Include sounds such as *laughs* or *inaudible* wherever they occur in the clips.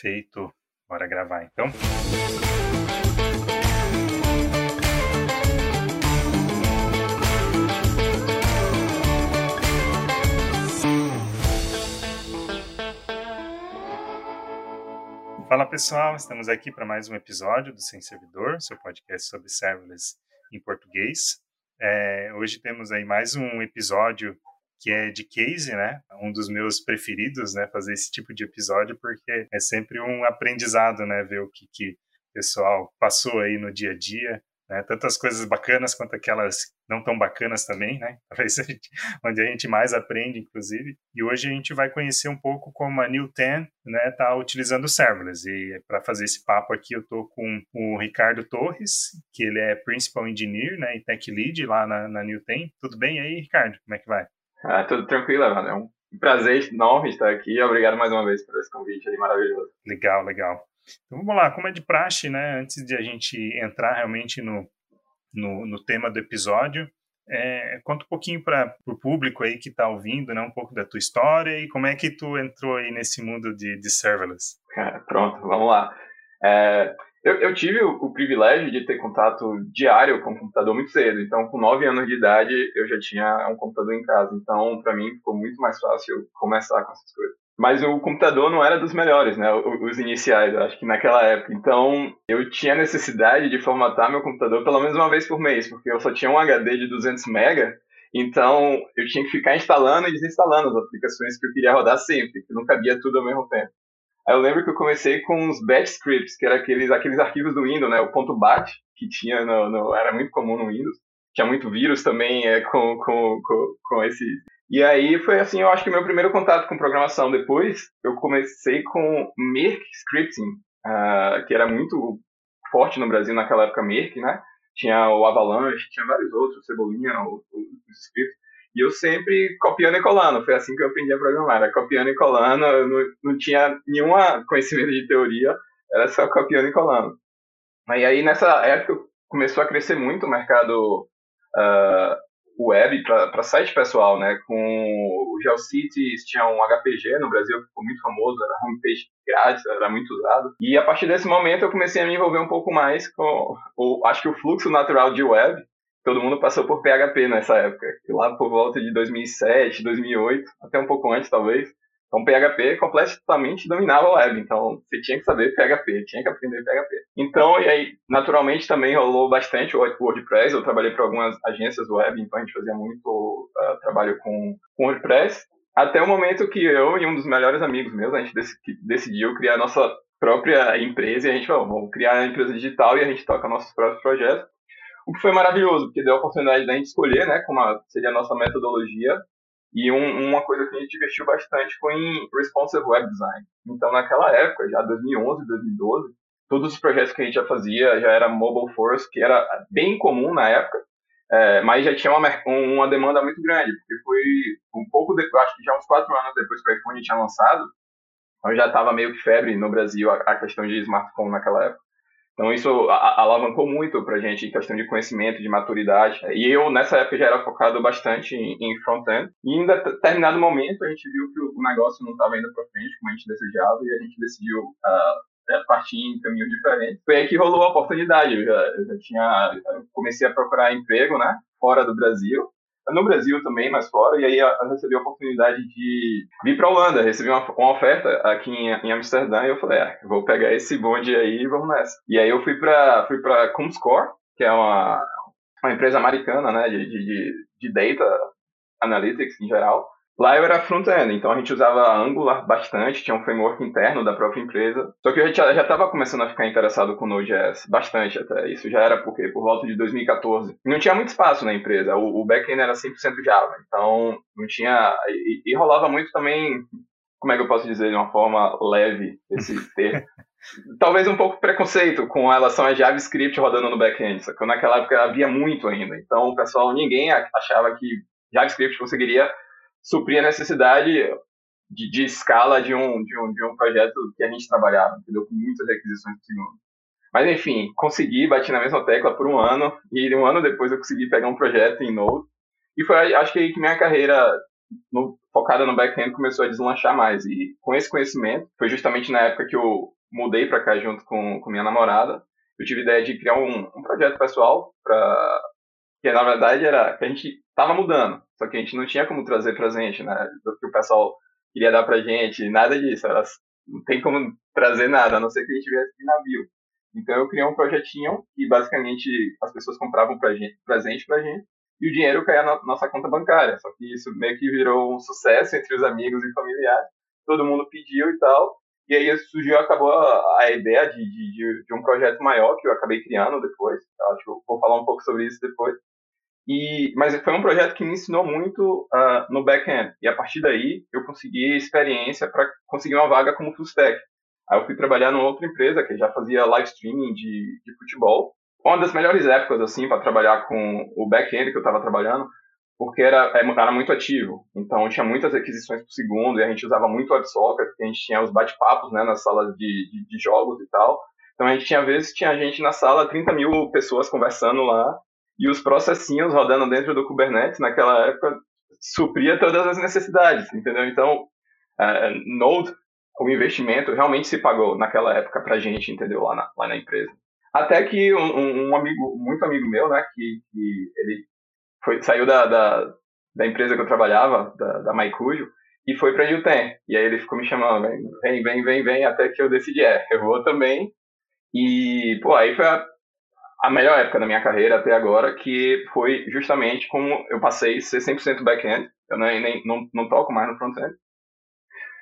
Feito. Bora gravar então. Fala pessoal, estamos aqui para mais um episódio do Sem Servidor, seu podcast sobre serverless em português. É, hoje temos aí mais um episódio que é de case, né? Um dos meus preferidos, né? Fazer esse tipo de episódio, porque é sempre um aprendizado, né? Ver o que, que o pessoal passou aí no dia a dia, né? Tantas coisas bacanas quanto aquelas não tão bacanas também, né? *laughs* Talvez a gente, onde a gente mais aprende, inclusive. E hoje a gente vai conhecer um pouco como a New 10 né, tá utilizando serverless. E para fazer esse papo aqui, eu tô com o Ricardo Torres, que ele é Principal Engineer, né, e Tech Lead lá na, na New 10. Tudo bem aí, Ricardo? Como é que vai? Ah, tudo tranquilo, mano. É um prazer enorme estar aqui. Obrigado mais uma vez por esse convite aí maravilhoso. Legal, legal. Então vamos lá, como é de praxe, né? Antes de a gente entrar realmente no, no, no tema do episódio, é, conta um pouquinho para o público aí que está ouvindo, né, um pouco da tua história e como é que tu entrou aí nesse mundo de, de serverless. Cara, pronto, vamos lá. É, eu, eu, tive o, o, privilégio de ter contato diário com o computador muito cedo. Então, com 9 anos de idade, eu já tinha um computador em casa. Então, para mim, ficou muito mais fácil começar com essas coisas. Mas o computador não era dos melhores, né? Os iniciais, acho que naquela época. Então, eu tinha necessidade de formatar meu computador pelo menos uma vez por mês, porque eu só tinha um HD de 200 MB. Então, eu tinha que ficar instalando e desinstalando as aplicações que eu queria rodar sempre, que não cabia tudo ao mesmo tempo. Aí eu lembro que eu comecei com os batch scripts, que eram aqueles, aqueles arquivos do Windows, né? O ponto .bat, que tinha no, no, era muito comum no Windows. Tinha muito vírus também é, com, com, com, com esse... E aí foi assim, eu acho que meu primeiro contato com programação. Depois eu comecei com Merck Scripting, uh, que era muito forte no Brasil naquela época, Merck, né? Tinha o Avalanche, tinha vários outros, Cebolinha, os scripts. E eu sempre copiando e colando. Foi assim que eu aprendi a programar. Era copiando e colando. Eu não, não tinha nenhum *laughs* conhecimento de teoria. Era só copiando e colando. E aí, nessa época, começou a crescer muito o mercado uh, web para site pessoal, né? Com o GeoCities, tinha um HPG no Brasil que ficou muito famoso, era homepage grátis, era muito usado. E a partir desse momento eu comecei a me envolver um pouco mais com, o, acho que o fluxo natural de web, todo mundo passou por PHP nessa época. Lá por volta de 2007, 2008, até um pouco antes talvez. Então PHP completamente dominava a web, então você tinha que saber PHP, tinha que aprender PHP. Então, e aí, naturalmente também rolou bastante o WordPress, eu trabalhei para algumas agências web, então a gente fazia muito uh, trabalho com, com WordPress, até o momento que eu e um dos melhores amigos meus, a gente decidiu criar a nossa própria empresa e a gente falou, vamos criar a empresa digital e a gente toca nossos próprios projetos. O que foi maravilhoso, porque deu a oportunidade da gente escolher, né, como seria a nossa metodologia. E um, uma coisa que a gente investiu bastante foi em responsive web design. Então, naquela época, já 2011, 2012, todos os projetos que a gente já fazia já era mobile first, que era bem comum na época, é, mas já tinha uma, uma demanda muito grande, porque foi um pouco depois, acho que já uns quatro anos depois que o iPhone tinha lançado, então já estava meio que febre no Brasil a, a questão de smartphone naquela época. Então isso alavancou muito para a gente em questão de conhecimento, de maturidade. E eu, nessa época, já era focado bastante em, front-end. E em determinado momento, a gente viu que o negócio não estava indo para frente como a gente desejava e a gente decidiu uh, partir em caminhos diferentes. Foi aí que rolou a oportunidade. Eu já, eu já tinha, eu comecei a procurar emprego né, fora do Brasil no Brasil também, mas fora, e aí eu recebi a oportunidade de vir para a Holanda, recebi uma, uma, oferta aqui em, em Amsterdã, e eu falei, é, vou pegar esse bonde aí e vamos nessa. E aí eu fui para fui para Comscore, que é uma, uma empresa americana, né, de, de, de data analytics em geral, Lá eu era front-end, então a gente usava Angular bastante, tinha um framework interno da própria empresa. Só que eu já estava começando a ficar interessado com Node.js, bastante até. Isso já era porque por volta de 2014. Não tinha muito espaço na empresa, o, o back-end era 100% Java, então não tinha... E, e, rolava muito também, como é que eu posso dizer de uma forma leve esse *laughs* termo? Talvez um pouco preconceito com relação a JavaScript rodando no back-end, só que naquela época havia muito ainda. Então o pessoal, ninguém achava que JavaScript conseguiria suprir a necessidade de, de escala de um, de, um, de um projeto que a gente trabalhava, entendeu? Com muitas requisições por segundo. Mas enfim, consegui, bati na mesma tecla por um ano, e um ano depois eu consegui pegar um projeto em Node. E foi, acho que aí que minha carreira no, focada no back-end começou a deslanchar mais. E com esse conhecimento, foi justamente na época que eu mudei para cá junto com, com minha namorada. Eu tive a ideia de criar um, um projeto pessoal para que na verdade era que a gente estava mudando, só que a gente não tinha como trazer presente, né? Do que o pessoal queria dar pra gente, nada disso. Era, não tem como trazer nada, a não ser que a gente viesse de navio. Então eu criei um projetinho e basicamente as pessoas compravam pra gente, presente pra gente e o dinheiro caía na nossa conta bancária. Só que isso meio que virou um sucesso entre os amigos e familiares. Todo mundo pediu e tal. E aí surgiu, acabou a, a ideia de, de, de, um projeto maior que eu acabei criando depois. Acho que eu vou falar um pouco sobre isso depois. E, mas foi um projeto que me ensinou muito uh, no back-end. E a partir daí eu consegui experiência para conseguir uma vaga como full stack. Aí eu fui trabalhar numa outra empresa que já fazia live streaming de, de futebol. Uma das melhores épocas assim para trabalhar com o back-end que eu estava trabalhando, porque era, é, era muito ativo. Então tinha muitas aquisições por segundo e a gente usava muito WebSocket, a gente tinha os bate-papos né, nas salas de, de, de jogos e tal. Então a gente tinha vezes tinha gente na sala, 30 mil pessoas conversando lá e os processinhos rodando dentro do Kubernetes naquela época supria todas as necessidades, entendeu? Então, uh, Node, o investimento realmente se pagou naquela época para gente, entendeu? Lá na, lá na empresa. Até que um, um, amigo, muito amigo meu, né, que, que ele foi, saiu da, da, da, empresa que eu trabalhava, da, da e foi para Yuten. E aí ele ficou me chamando, vem, vem, vem, vem, até que eu decidi, é, eu vou também. E, pô, aí foi a a melhor época da minha carreira até agora, que foi justamente como eu passei a ser 100% back-end, eu nem, nem, não, não toco mais no front-end.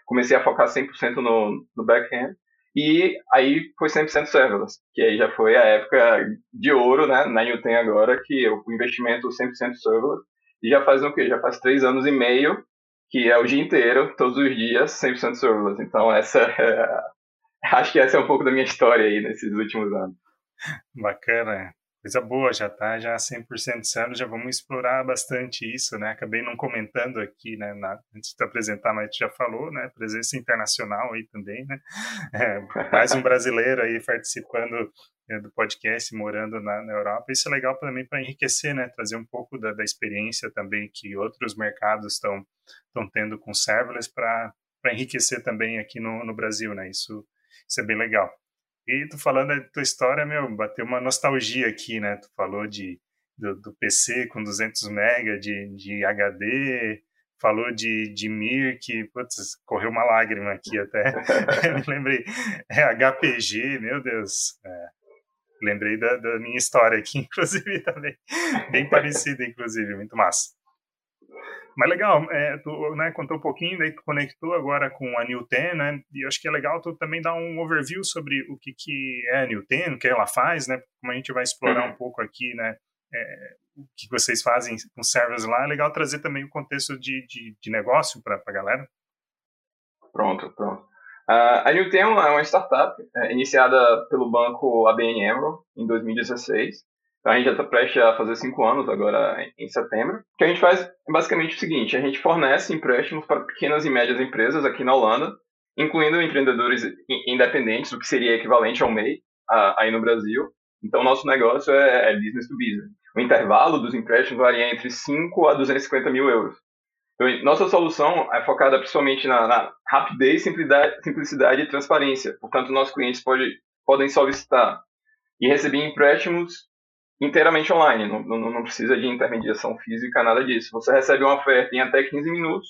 Comecei a focar 100% no, no back-end, e aí foi 100% serverless, que aí já foi a época de ouro, né, na Newton agora, que o investimento 100% serverless, e já faz o quê? Já faz três anos e meio, que é o dia inteiro, todos os dias, 100% serverless. Então essa é, *laughs* acho que essa é um pouco da minha história aí nesses últimos anos. Bacana. Coisa boa, já tá já 100% certo, já vamos explorar bastante isso, né? Acabei não comentando aqui, né, na, antes de apresentar, mas já falou, né, presença internacional aí também, né? *laughs* É, mais um brasileiro aí participando né, do podcast, morando na, na, Europa. Isso é legal também para enriquecer, né? Trazer um pouco da, da experiência também que outros mercados estão estão tendo com serverless para enriquecer também aqui no, no Brasil, né? Isso, isso é bem legal. E tu falando da tua história, meu, bateu uma nostalgia aqui, né? Tu falou de, do, do PC com 200 MB de, de HD, falou de, de Mir, que, putz, correu uma lágrima aqui até. *laughs* me lembrei. É, HPG, meu Deus. É, lembrei da, da, minha história aqui, *laughs* inclusive, também. Bem parecida, inclusive, muito massa. Mas legal, é, tu né, contou um pouquinho, daí tu conectou agora com a New Ten, né? E acho que é legal tu também dar um overview sobre o que, que é a New Ten, o que ela faz, né? Como a gente vai explorar uhum. um pouco aqui, né? É, o que vocês fazem com servers lá, é legal trazer também o contexto de, de, de negócio para a galera. Pronto, pronto. Uh, a New Ten é uma startup é, iniciada pelo banco ABN AMRO em 2016 então, a gente já está prestes a fazer cinco anos agora em setembro. O que a gente faz é basicamente o seguinte: a gente fornece empréstimos para pequenas e médias empresas aqui na Holanda, incluindo empreendedores independentes, o que seria equivalente ao MEI aí no Brasil. Então, nosso negócio é, é business to business. O intervalo dos empréstimos varia entre 5 a 250 mil euros. Então, nossa solução é focada principalmente na, na rapidez, simplicidade, simplicidade e transparência. Portanto, nossos clientes pode, podem solicitar e receber empréstimos inteiramente online, não, não, não, precisa de intermediação física, nada disso. Você recebe uma oferta em até 15 minutos,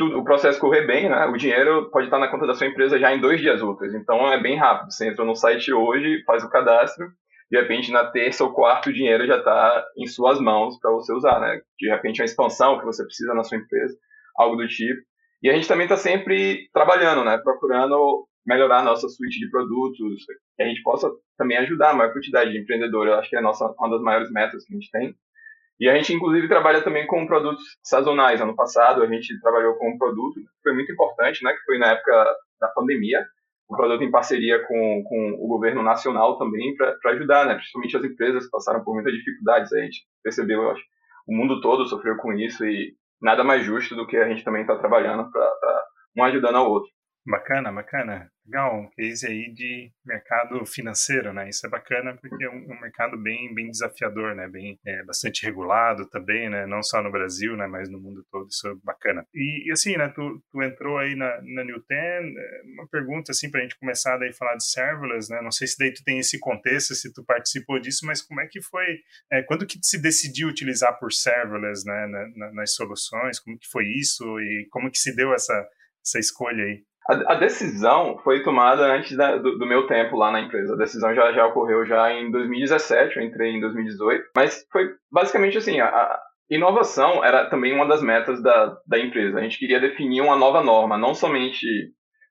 o processo correr bem, né? O dinheiro pode estar na conta da sua empresa já em dois dias úteis, então é bem rápido. Você entra no site hoje, faz o cadastro, de repente na terça ou quarta o dinheiro já está em suas mãos para você usar, né? De repente uma expansão que você precisa na sua empresa, algo do tipo. E a gente também está sempre trabalhando, né? Procurando melhorar a nossa suíte de produtos, que a gente possa também ajudar a maior quantidade de empreendedores. Eu acho que é nossa, uma das maiores metas que a gente tem. E a gente, inclusive, trabalha também com produtos sazonais. Ano passado, a gente trabalhou com um produto que foi muito importante, né, que foi na época da pandemia, um produto em parceria com, com o governo nacional também, para ajudar, né, principalmente as empresas que passaram por muitas dificuldades. A gente percebeu, eu acho, o mundo todo sofreu com isso e nada mais justo do que a gente também estar tá trabalhando para um ajudando ao outro. Bacana, bacana. Legal, um case aí de mercado financeiro, né? Isso é bacana porque é um, um mercado bem, bem desafiador, né? Bem, é, bastante regulado também, né? Não só no Brasil, né? Mas no mundo todo, isso é bacana. E, e assim, né? Tu, tu entrou aí na, na New Ten, é, uma pergunta assim para a gente começar daí a falar de serverless, né? Não sei se daí tu tem esse contexto, se tu participou disso, mas como é que foi, é, quando que se decidiu utilizar por serverless, né? Na, na, nas soluções, como que foi isso e como que se deu essa, essa escolha aí? A, a, decisão foi tomada antes da, do, do, meu tempo lá na empresa. A decisão já, já ocorreu já em 2017, eu entrei em 2018. Mas foi basicamente assim, a, a inovação era também uma das metas da, da empresa. A gente queria definir uma nova norma, não somente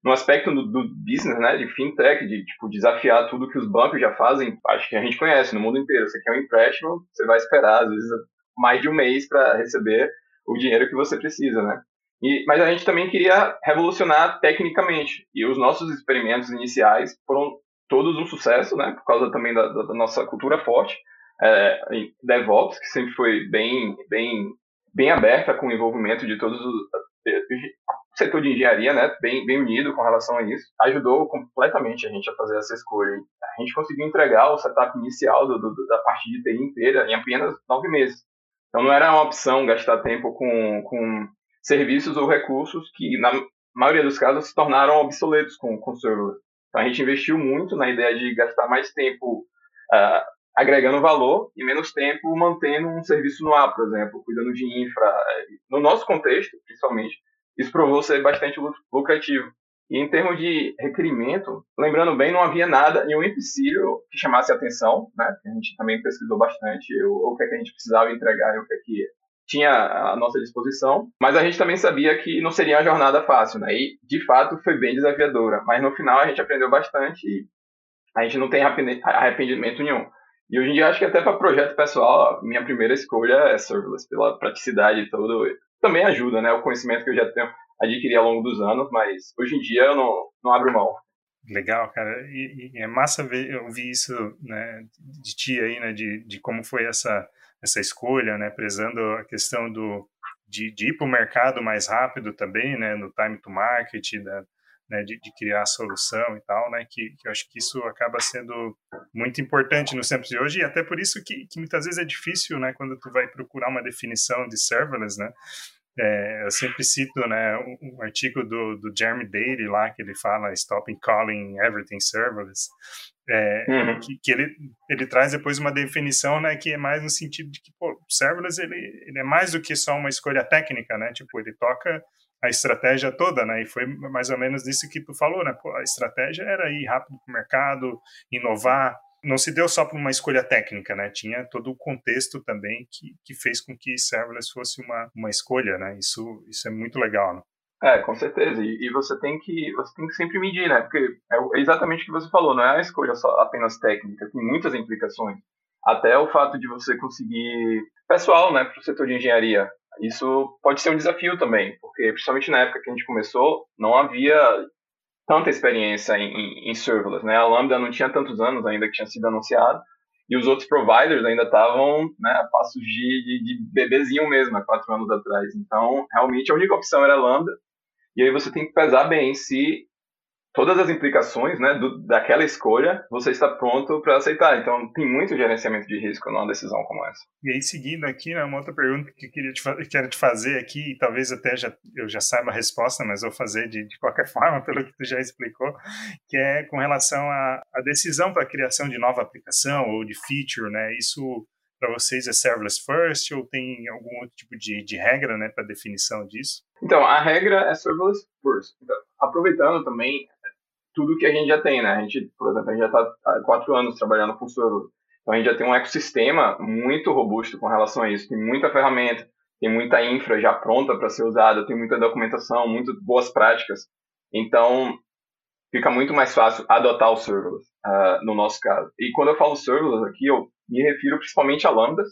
no aspecto do, do, business, né, de fintech, de tipo, desafiar tudo que os bancos já fazem, acho que a gente conhece no mundo inteiro. Você quer um empréstimo, você vai esperar, às vezes, mais de um mês para receber o dinheiro que você precisa, né? E, mas a gente também queria revolucionar tecnicamente. E os nossos experimentos iniciais foram todos um sucesso, né? Por causa também da, da nossa cultura forte. É, DevOps, que sempre foi bem, bem, bem aberta com o envolvimento de todos os o setor de engenharia, né, bem, bem unido com relação a isso, ajudou completamente a gente a fazer essa escolha. A gente conseguiu entregar o setup inicial do, do, da parte de TI inteira em apenas nove meses. Então não era uma opção gastar tempo com, com serviços ou recursos que, na maioria dos casos, se tornaram obsoletos com, com serverless. Então, a gente investiu muito na ideia de gastar mais tempo uh, agregando valor e menos tempo mantendo um serviço no ar, por exemplo, cuidando de infra. No nosso contexto, principalmente, isso provou ser bastante lucrativo. E em termos de requerimento, lembrando bem, não havia nada, nenhum empecilho que chamasse atenção, né? A gente também pesquisou bastante o, o que, é que a gente precisava entregar e o que, é que tinha à nossa disposição, mas a gente também sabia que não seria uma jornada fácil, né? E de fato foi bem desafiadora, mas no final a gente aprendeu bastante e a gente não tem arrependimento nenhum. E hoje em dia acho que até para projeto pessoal, minha primeira escolha é serverless, pela praticidade tudo. Também ajuda, né? O conhecimento que eu já tenho adquiri ao longo dos anos, mas hoje em dia eu não, não abro mão. Legal, cara. E, e é massa ver, ouvir isso né, de ti aí, né? De, de como foi essa essa escolha, né, prezando a questão do, de, de ir para o mercado mais rápido também, né, no time to market, da, né, de, de, criar a solução e tal, né, que, que, eu acho que isso acaba sendo muito importante nos tempos de hoje e até por isso que, que muitas vezes é difícil, né, quando tu vai procurar uma definição de serverless, né, é, eu sempre cito né, um, um, artigo do, do Jeremy Daly lá, que ele fala Stopping Calling Everything Serverless, é, uhum. que, que, ele, ele traz depois uma definição né, que é mais no sentido de que pô, serverless ele, ele é mais do que só uma escolha técnica, né? Tipo, ele toca a estratégia toda, né? E foi mais ou menos isso que tu falou, né? Pô, a estratégia era ir rápido para o mercado, inovar, não se deu só por uma escolha técnica, né? Tinha todo o contexto também que, que fez com que serverless fosse uma, uma escolha, né? Isso, isso é muito legal, né? É, com certeza. E, e, você tem que você tem que sempre medir, né? Porque é exatamente o que você falou, não é a escolha só apenas técnica, tem muitas implicações. Até o fato de você conseguir pessoal, né, para o setor de engenharia. Isso pode ser um desafio também, porque principalmente na época que a gente começou, não havia tanta experiência em, em, em serverless, né? A Lambda não tinha tantos anos ainda que tinha sido anunciado, e os outros providers ainda estavam né, a passos de, de, de, bebezinho mesmo, há quatro anos atrás. Então, realmente, a única opção era Lambda, e aí você tem que pesar bem se todas as implicações né, do, daquela escolha, você está pronto para aceitar. Então, tem muito gerenciamento de risco numa decisão como essa. E aí, seguindo aqui, né, uma outra pergunta que eu queria te, quero te fazer aqui, e talvez até já, eu já saiba a resposta, mas vou fazer de, de qualquer *laughs* forma, pelo que tu já explicou, que é com relação à, decisão para a criação de nova aplicação ou de feature, né? Isso para vocês é serverless first ou tem algum outro tipo de, de regra né, para definição disso? Então, a regra é serverless first. Então, aproveitando também tudo que a gente já tem, né? A gente, por exemplo, a gente já está há quatro anos trabalhando com serverless. Então, a gente já tem um ecossistema muito robusto com relação a isso. Tem muita ferramenta, tem muita infra já pronta para ser usada, tem muita documentação, muitas boas práticas. Então, fica muito mais fácil adotar o serverless, uh, no nosso caso. E quando eu falo serverless aqui, eu me refiro principalmente a lambdas,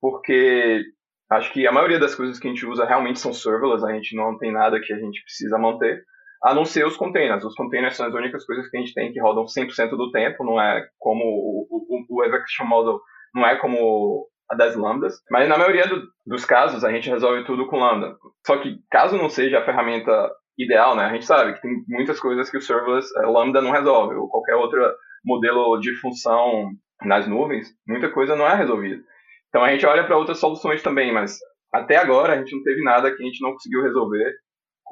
porque acho que a maioria das coisas que a gente usa realmente são serverless, a gente não tem nada que a gente precisa manter, a não ser os containers. Os containers são as únicas coisas que a gente tem que rodam 100% do tempo, não é como o, o, o Model, não é como a das lambdas, mas na maioria do, dos casos a gente resolve tudo com lambda. Só que caso não seja a ferramenta ideal, né? A gente sabe que tem muitas coisas que o serverless eh, Lambda não resolve, ou qualquer outro modelo de função nas nuvens, muita coisa não é resolvida. Então a gente olha para outras soluções também, mas até agora a gente não teve nada que a gente não conseguiu resolver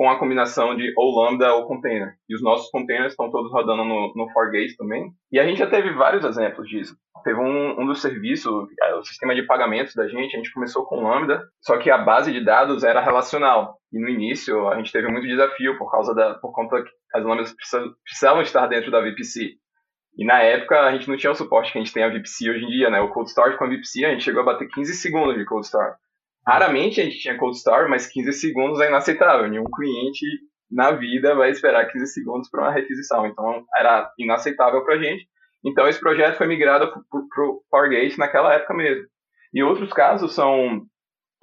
com a combinação de ou Lambda ou container. E os nossos containers estão todos rodando no, no Fargate também. E a gente já teve vários exemplos disso. Teve um, um dos serviços, é, o sistema de pagamentos da gente, a gente começou com Lambda, só que a base de dados era relacional. E no início a gente teve muito desafio por causa da, por conta que as lambdas precisavam estar dentro da VPC. E na época a gente não tinha o suporte que a gente tem a VPC hoje em dia, né? O Cold Start com a VPC a gente chegou a bater 15 segundos de Cold Start. Raramente a gente tinha Cold Start, mas 15 segundos é inaceitável. Nenhum cliente na vida vai esperar 15 segundos para uma requisição. Então era inaceitável para a gente. Então esse projeto foi migrado para o Fargate naquela época mesmo. E outros casos são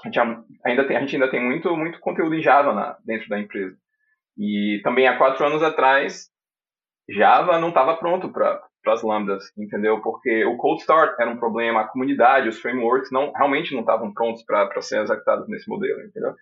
a gente ainda tem, a gente ainda tem muito, muito conteúdo em Java na, dentro da empresa. E também há quatro anos atrás, Java não estava pronto para as lambdas, entendeu? Porque o cold start era um problema, a comunidade, os frameworks não realmente não estavam prontos para ser executados nesse modelo, entendeu?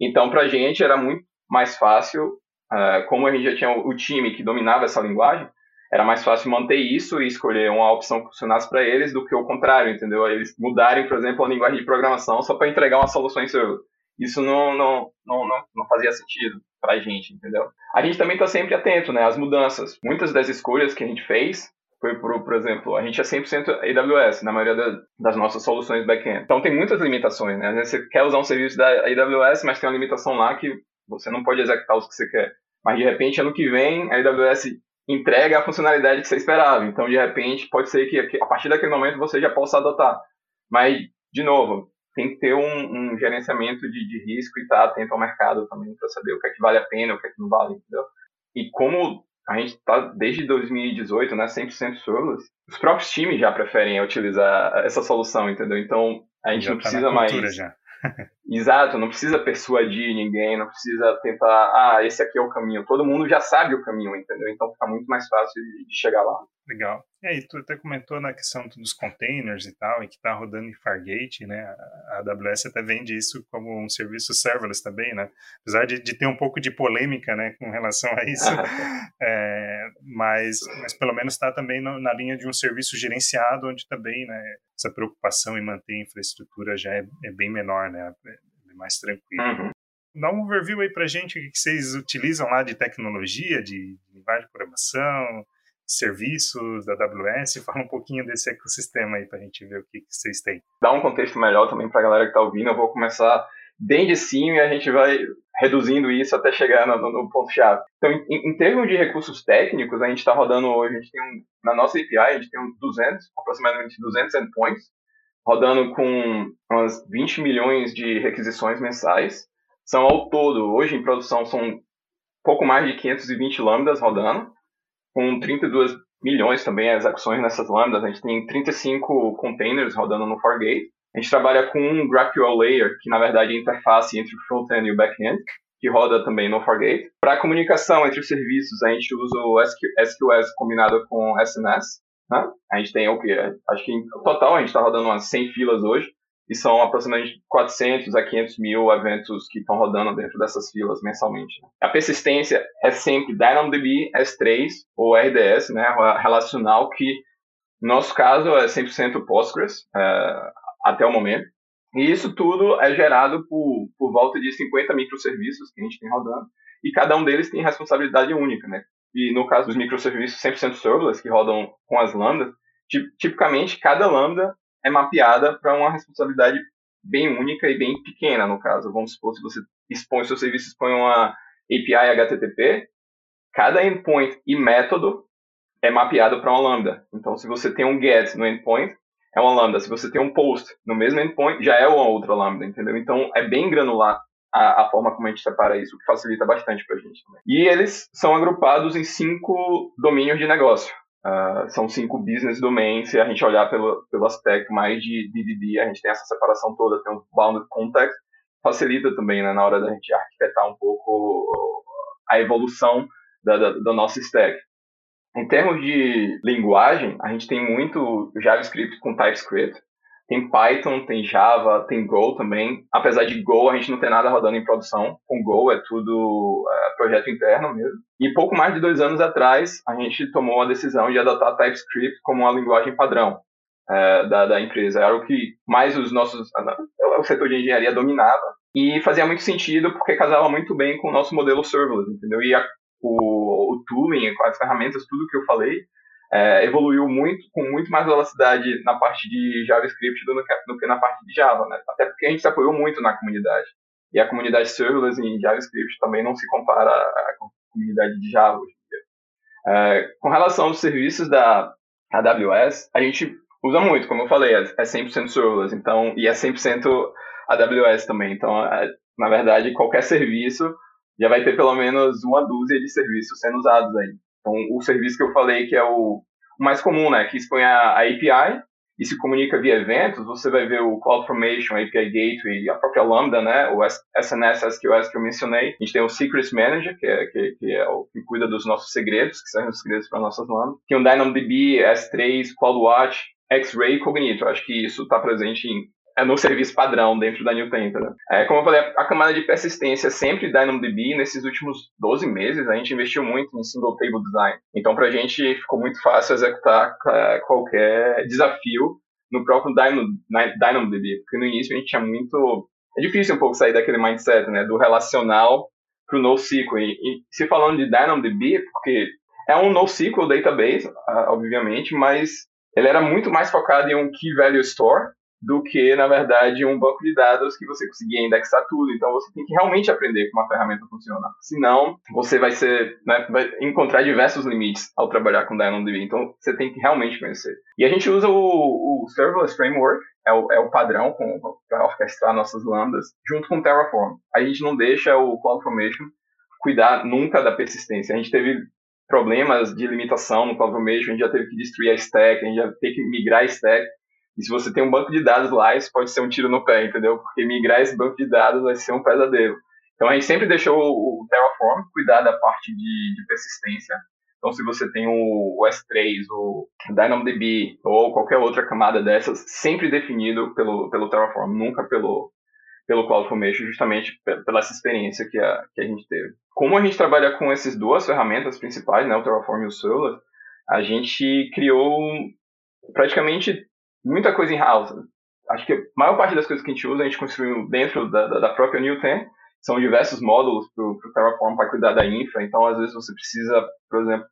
Então, para a gente era muito mais fácil, uh, como a gente já tinha o time que dominava essa linguagem, era mais fácil manter isso e escolher uma opção que funcionasse para eles do que o contrário, entendeu? Eles mudarem, por exemplo, a linguagem de programação só para entregar uma solução em server. Isso não, não, não, não, não fazia sentido para a gente, entendeu? A gente também está sempre atento né, às mudanças. Muitas das escolhas que a gente fez foi, por, por exemplo, a gente é 100% AWS na maioria das, das nossas soluções back-end. Então tem muitas limitações, né? Você quer usar um serviço da AWS, mas tem uma limitação lá que você não pode executar os que você quer. Mas de repente, ano que vem, a AWS entrega a funcionalidade que você esperava. Então, de repente, pode ser que a partir daquele momento você já possa adotar. Mas, de novo, tem que ter um, um gerenciamento de, de, risco e estar tá atento ao mercado também para saber o que é que vale a pena, o que é que não vale, entendeu? E como a gente está desde 2018, né, 100% serverless, os próprios times já preferem utilizar essa solução, entendeu? Então, a gente já não tá precisa mais... Já. *laughs* Exato, não precisa persuadir ninguém, não precisa tentar, ah, esse aqui é o caminho. Todo mundo já sabe o caminho, entendeu? Então fica muito mais fácil de, chegar lá. Legal. E aí, tu até comentou na questão dos containers e tal, e que está rodando em Fargate, né? A AWS até vende isso como um serviço serverless também, né? Apesar de, de ter um pouco de polêmica, né, com relação a isso, *laughs* é, mas, mas pelo menos está também no, na linha de um serviço gerenciado, onde também, né, essa preocupação em manter a infraestrutura já é, é bem menor, né? É, é mais tranquilo. Uhum. Dá um overview aí pra gente o que vocês utilizam lá de tecnologia, de linguagem de programação, serviços da AWS, *laughs* fala um pouquinho desse ecossistema aí para a gente ver o que, que vocês têm. Dá um contexto melhor também para a galera que está ouvindo, eu vou começar bem de cima e a gente vai reduzindo isso até chegar no, no ponto-chave. Então, em, em, termos de recursos técnicos, a gente está rodando hoje, a gente tem um, na nossa API, a gente tem uns 200, aproximadamente 200 endpoints, rodando com umas 20 milhões de requisições mensais. São ao todo, hoje em produção, são pouco mais de 520 lambdas rodando com 32 milhões também as execuções nessas lambdas. A gente tem 35 containers rodando no Fargate. A gente trabalha com um GraphQL Layer, que na verdade é a interface entre o front-end e o back-end, que roda também no Fargate. Para comunicação entre os serviços, a gente usa o SQS combinado com SNS. Né? A gente tem o que? Acho que em total a gente está rodando umas 100 filas hoje e são aproximadamente 400 a 500 mil eventos que estão rodando dentro dessas filas mensalmente. A persistência é sempre DynamoDB S3 ou RDS, né, relacional, que no nosso caso é 100% Postgres é, até o momento. E isso tudo é gerado por, por volta de 50 microserviços que a gente tem rodando, e cada um deles tem responsabilidade única, né? E no caso dos microserviços 100% serverless, que rodam com as lambdas, tipicamente cada lambda é mapeada para uma responsabilidade bem única e bem pequena, no caso. Vamos supor, se você expõe, seu serviço expõe uma API HTTP, cada endpoint e método é mapeado para uma lambda. Então, se você tem um get no endpoint, é uma lambda. Se você tem um post no mesmo endpoint, já é uma outra lambda, entendeu? Então, é bem granular a, a forma como a gente separa isso, o que facilita bastante para a gente também. E eles são agrupados em cinco domínios de negócio. Uh, são cinco business domains, se a gente olhar pelo, pelo aspecto mais de DDD, a gente tem essa separação toda, tem um bounded context, facilita também né, na hora da gente arquitetar um pouco a evolução da, da, do nosso stack. Em termos de linguagem, a gente tem muito JavaScript com TypeScript, Tem Python, tem Java, tem Go também. Apesar de Go, a gente não tem nada rodando em produção. Com Go é tudo é, projeto interno mesmo. E pouco mais de dois anos atrás, a gente tomou a decisão de adotar TypeScript como uma linguagem padrão é, da, da, empresa. Era o que mais os nossos. O setor de engenharia dominava. E fazia muito sentido porque casava muito bem com o nosso modelo serverless, entendeu? E a, o, o tooling, as ferramentas, tudo que eu falei, é, evoluiu muito, com muito mais velocidade na parte de JavaScript do do que na parte de Java, né? Até porque a gente se apoiou muito na comunidade. E a comunidade serverless em JavaScript também não se compara à comunidade de Java hoje em dia. É, com relação aos serviços da AWS, a gente usa muito, como eu falei, é 100% serverless, então, e é 100% AWS também. Então, é, na verdade, qualquer serviço já vai ter pelo menos uma dúzia de serviços sendo usados aí. Então, o serviço que eu falei que é o, mais comum, né, que expõe a, API e se comunica via eventos, você vai ver o CloudFormation, API Gateway, a própria Lambda, né, o SNS, SQS que eu mencionei. A gente tem o Secrets Manager, que é, que, que é o que cuida dos nossos segredos, que são os segredos para nossas lambdas. Tem o DynamoDB, S3, CloudWatch, X-Ray e Cognito. Acho que isso está presente em é no serviço padrão dentro da New Template. Né? É, como eu falei, a camada de persistência sempre DynamoDB. Nesses últimos 12 meses, a gente investiu muito em single table design. Então, para a gente ficou muito fácil executar é, qualquer desafio no próprio DynamoDB, porque no início a gente tinha muito... É difícil um pouco sair daquele mindset, né, do relacional para o NoSQL. E, e se falando de DynamoDB, porque é um NoSQL database, obviamente, mas ele era muito mais focado em um Key Value Store, do que, na verdade, um banco de dados que você conseguia indexar tudo. Então, você tem que realmente aprender como a ferramenta funciona. Senão, você vai ser, né, vai encontrar diversos limites ao trabalhar com DynamoDB. Então, você tem que realmente conhecer. E a gente usa o, o Serverless Framework, é o, é o padrão para orquestrar nossas lambdas, junto com o Terraform. A gente não deixa o CloudFormation cuidar nunca da persistência. A gente teve problemas de limitação no CloudFormation, a gente já teve que destruir a stack, a gente já teve que migrar a stack e se você tem um banco de dados lá, isso pode ser um tiro no pé, entendeu? Porque migrar esse banco de dados vai ser um pesadelo. Então a gente sempre deixou o Terraform cuidar da parte de, de persistência. Então se você tem o, o S3, o DynamoDB ou qualquer outra camada dessas, sempre definido pelo, pelo Terraform, nunca pelo, pelo CloudFormation, justamente pela essa experiência que a, que a gente teve. Como a gente trabalha com essas duas ferramentas principais, né, o Terraform e o Solar, a gente criou praticamente muita coisa em house. Acho que a maior parte das coisas que a gente usa, a gente construiu dentro da, da, própria Newton. São diversos módulos para o Terraform para cuidar da infra. Então, às vezes, você precisa, por exemplo,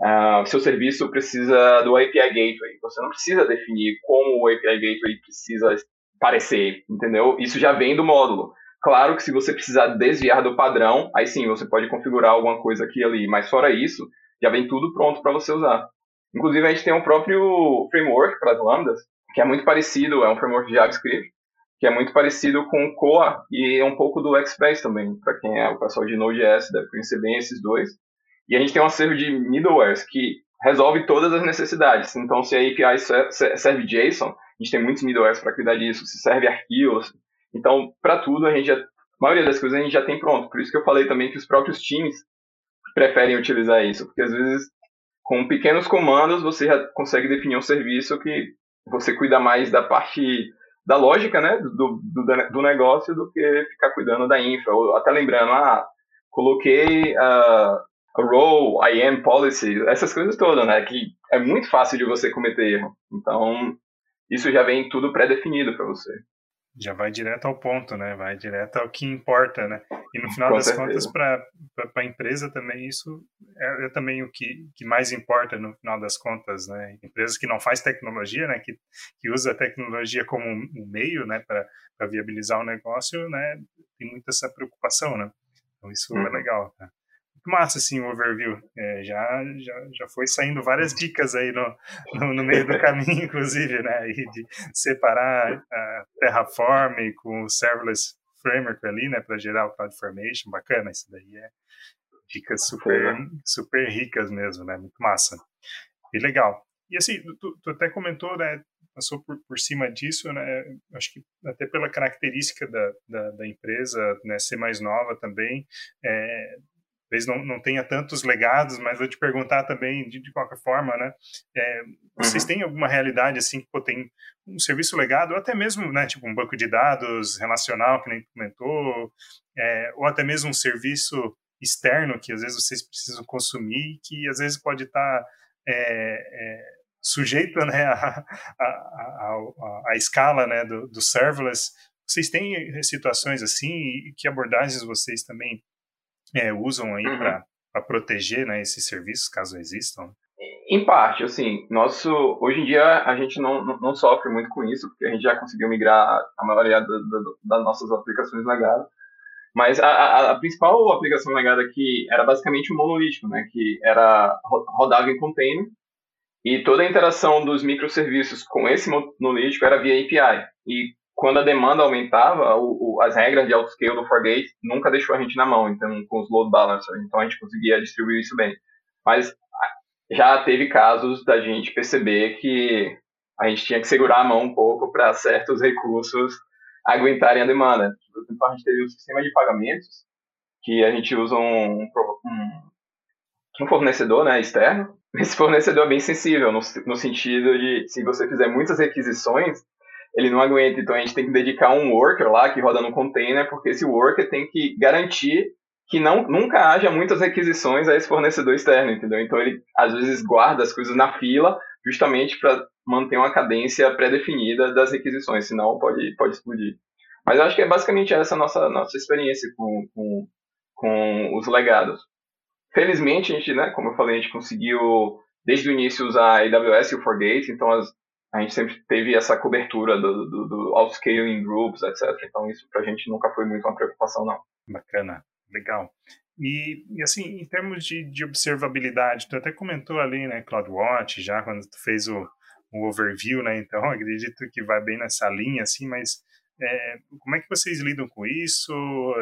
uh, seu serviço precisa do API Gateway. Você não precisa definir como o API Gateway precisa parecer, entendeu? Isso já vem do módulo. Claro que se você precisar desviar do padrão, aí sim você pode configurar alguma coisa aqui e ali. Mas fora isso, já vem tudo pronto para você usar. Inclusive, a gente tem um próprio framework para as lambdas, que é muito parecido, é um framework de JavaScript, que é muito parecido com o Coa e é um pouco do Express também, para quem é o pessoal de Node.js, deve conhecer bem esses dois. E a gente tem um acervo de middlewares que resolve todas as necessidades. Então, se a API serve JSON, a gente tem muitos middlewares para cuidar disso, se serve arquivos. Então, para tudo, a gente já, a maioria das coisas a gente já tem pronto. Por isso que eu falei também que os próprios times preferem utilizar isso, porque às vezes com pequenos comandos você já consegue definir um serviço que você cuida mais da parte da lógica né, do, do, do negócio do que ficar cuidando da infra. Ou até lembrando, ah, coloquei uh, a role, IAM policy, essas coisas todas, né? Que é muito fácil de você cometer erro. Então, isso já vem tudo pré-definido para você já vai direto ao ponto, né? Vai direto ao que importa, né? E no final Com das certeza. contas, para a empresa também, isso é, é, também o que, que mais importa no final das contas, né? Empresas que não faz tecnologia, né? Que, que usa a tecnologia como um meio, né? Para viabilizar o negócio, né? Tem muita essa preocupação, né? Então isso é uhum. é legal, tá? Massa, assim, o overview. É, já, já, já foi saindo várias dicas aí no, no, no meio do caminho, *laughs* inclusive, né? E de separar a Terraform com o Serverless Framework ali, né? Para gerar o CloudFormation. Bacana, isso daí é dicas super, super ricas mesmo, né? Muito massa. E legal. E assim, tu, tu até comentou, né? Passou por, por cima disso, né? Acho que até pela característica da, da, da empresa, né? Ser mais nova também, é, talvez não, não tenha tantos legados, mas vou te perguntar também, de, de qualquer forma, né? É, vocês uhum. têm alguma realidade, assim, que pô, tem um serviço legado, ou até mesmo, né, tipo um banco de dados relacional, que nem comentou, é, ou até mesmo um serviço externo que às vezes vocês precisam consumir, que às vezes pode estar tá, é, é, sujeito né, a, a, a, a, escala né, do, do serverless. Vocês têm situações assim e que abordagens vocês também é, usam aí uhum. para proteger né, esses serviços, caso existam? Em parte, assim, nosso, hoje em dia a gente não, não, não sofre muito com isso, porque a gente já conseguiu migrar a maioria da, da, das nossas aplicações legadas. Mas a, a, a, principal aplicação legada aqui era basicamente o monolítico, né, que era rodava em container e toda a interação dos microserviços com esse monolítico era via API. E quando a demanda aumentava, o, o, as regras de autoscale do Fargate nunca deixou a gente na mão, então com os load balancers, então a gente conseguia distribuir isso bem. Mas já teve casos da gente perceber que a gente tinha que segurar a mão um pouco para certos recursos aguentarem a demanda. Então, a gente teve um sistema de pagamentos que a gente usa um, um, um fornecedor né, externo. Esse fornecedor é bem sensível, no, no sentido de se você fizer muitas requisições, ele não aguenta. Então a gente tem que dedicar um worker lá que roda no container, porque esse worker tem que garantir que não, nunca haja muitas requisições a esse fornecedor externo, entendeu? Então ele às vezes guarda as coisas na fila justamente para manter uma cadência pré-definida das requisições, senão pode, pode explodir. Mas eu acho que é basicamente essa nossa nossa experiência com, com, com os legados. Felizmente, a gente, né, como eu falei, a gente conseguiu desde o início usar a AWS e o Forgate, então as, a gente sempre teve essa cobertura do, do, do outscaling groups, etc. Então isso para a gente nunca foi muito uma preocupação, não. Bacana, legal. E, e, assim, em termos de, de, observabilidade, tu até comentou ali, né, CloudWatch, já quando tu fez o, o overview, né, então *laughs* acredito que vai bem nessa linha, assim, mas é, como é que vocês lidam com isso,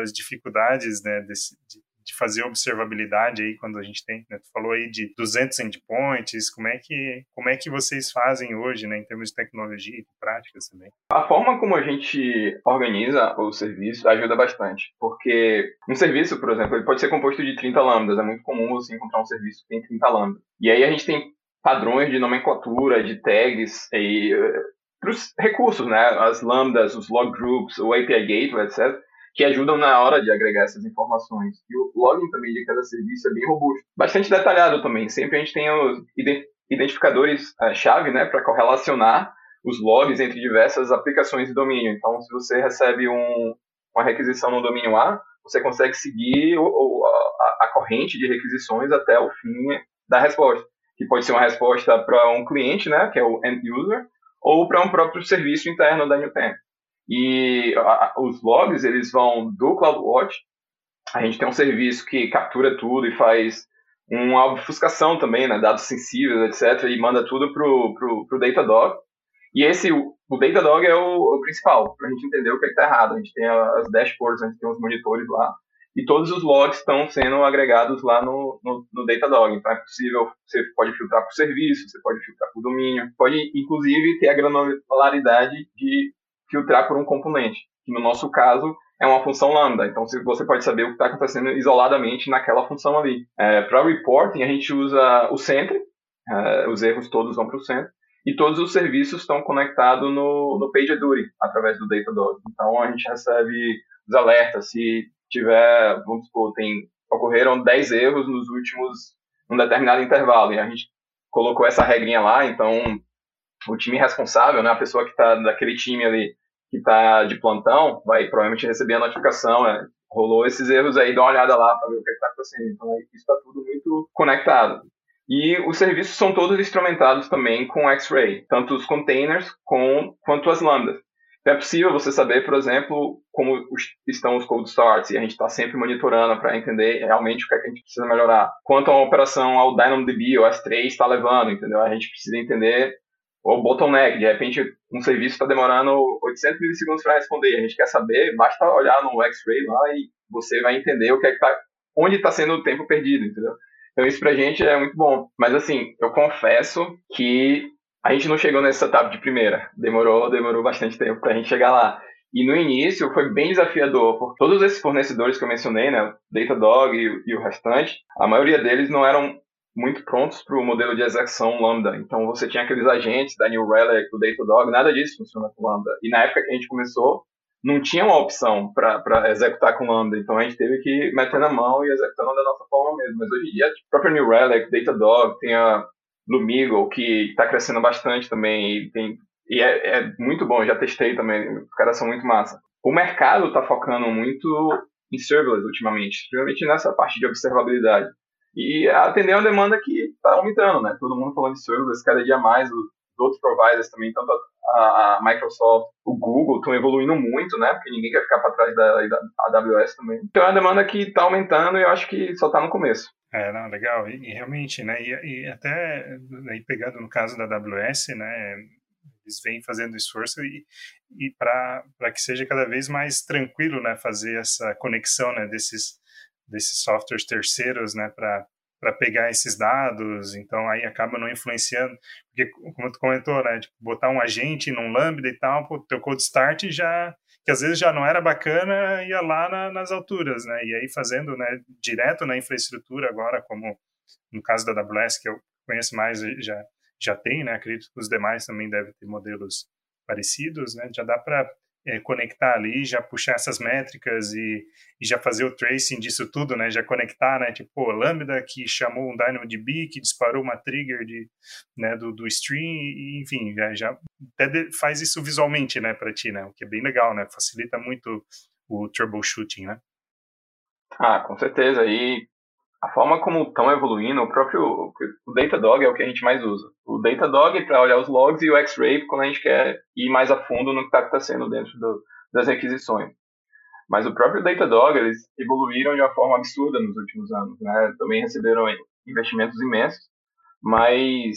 as dificuldades, né, desse, de, de fazer observabilidade aí quando a gente tem, né, tu falou aí de 200 endpoints, como é que como é que vocês fazem hoje, né, em termos de tecnologia e práticas também? A forma como a gente organiza o serviço ajuda bastante, porque um serviço, por exemplo, ele pode ser composto de 30 lambdas, é muito comum você encontrar um serviço que tem 30 lambdas. E aí a gente tem padrões de nomenclatura, de tags e eh, para os recursos, né, as lambdas, os log groups, o API gateway, etc que ajudam na hora de agregar essas informações. E o login também de cada serviço é bem robusto. Bastante detalhado também. Sempre a gente tem os identificadores-chave uh, né, para correlacionar os logs entre diversas aplicações de domínio. Então, se você recebe um, uma requisição no domínio A, você consegue seguir o, o, a, a, corrente de requisições até o fim da resposta, que pode ser uma resposta para um cliente, né, que é o end user, ou para um próprio serviço interno da Newten. E a, os logs, eles vão do CloudWatch. A gente tem um serviço que captura tudo e faz uma obfuscação também, né, dados sensíveis, etc, e manda tudo pro, pro, pro Datadog. E esse, o, Datadog é o, o principal, para a gente entender o que é está errado. A gente tem as dashboards, a gente tem os monitores lá, e todos os logs estão sendo agregados lá no, no, no, Datadog. Então é possível, você pode filtrar por serviço, você pode filtrar por domínio, pode inclusive ter a granularidade de filtrar por um componente, que no nosso caso é uma função lambda. Então você pode saber o que está acontecendo isoladamente naquela função ali. É, para reporting, a gente usa o centro, é, os erros todos vão para o centro, e todos os serviços estão conectados no, no PagerDuty, através do Datadog. Então a gente recebe os alertas, se tiver, vamos supor, tem, ocorreram 10 erros nos últimos, num determinado intervalo, e a gente colocou essa regrinha lá, então o time responsável, né, a pessoa que está daquele time ali, que está de plantão vai provavelmente receber a notificação, é, rolou esses erros aí, dá uma olhada lá para ver o que é está acontecendo. Então, isso está tudo muito conectado. E os serviços são todos instrumentados também com X-Ray, tanto os containers com, quanto as lambdas. Então, é possível você saber, por exemplo, como estão os cold starts, e a gente está sempre monitorando para entender realmente o que, é que a gente precisa melhorar. Quanto a operação ao DynamoDB ou S3 está levando, entendeu? A gente precisa entender ou bottleneck, de repente um serviço está demorando 800 milissegundos para responder, a gente quer saber, basta olhar no X-Ray lá e você vai entender o que é que tá, onde está sendo o tempo perdido, entendeu? Então isso pra gente é muito bom. Mas assim, eu confesso que a gente não chegou nessa etapa de primeira. Demorou, demorou bastante tempo pra gente chegar lá. E no início foi bem desafiador, porque todos esses fornecedores que eu mencionei, né, Datadog e, e o restante, a maioria deles não eram muito prontos para o modelo de execução Lambda. Então você tinha aqueles agentes da New Relic, do Datadog, nada disso funciona com Lambda. E na época que a gente começou, não tinha uma opção para executar com Lambda. Então a gente teve que meter na mão e executando da nossa forma mesmo. Mas hoje em dia, a própria New Relic, Datadog, tem a Lumigo, que está crescendo bastante também. E, tem, e é, é, muito bom, já testei também. Os caras são muito massa. O mercado está focando muito em serverless ultimamente, principalmente nessa parte de observabilidade. E atender uma demanda que está aumentando, né? Todo mundo falando de serverless, cada dia mais os outros providers também, tanto a, Microsoft, o Google, estão evoluindo muito, né? Porque ninguém quer ficar para trás da, da AWS também. Então é uma demanda que está aumentando e eu acho que só está no começo. É, não, legal. E, e realmente, né? E, e, até aí pegando no caso da AWS, né? Eles vêm fazendo esforço e, e para que seja cada vez mais tranquilo, né? Fazer essa conexão, né? Desses desses softwares terceiros, né, para para pegar esses dados, então aí acaba não influenciando, porque como tu comentou, né, tipo, botar um agente num Lambda e tal, pô, teu code start já, que às vezes já não era bacana, ia lá na, nas alturas, né, e aí fazendo, né, direto na infraestrutura agora, como no caso da AWS, que eu conheço mais, já, já tem, né, acredito que os demais também devem ter modelos parecidos, né, já dá para é, conectar ali, já puxar essas métricas e, e, já fazer o tracing disso tudo, né? Já conectar, né? Tipo, pô, Lambda que chamou um DynamoDB que disparou uma trigger de, né, do, do stream, e, enfim, já, já até faz isso visualmente, né, para ti, né? O que é bem legal, né? Facilita muito o troubleshooting, né? Ah, com certeza. E a forma como estão evoluindo, o próprio o Datadog é o que a gente mais usa. O Datadog é para olhar os logs e o X-Ray quando a gente quer ir mais a fundo no que está acontecendo dentro do, das requisições. Mas o próprio Datadog, eles evoluíram de uma forma absurda nos últimos anos. Né? Também receberam investimentos imensos, mas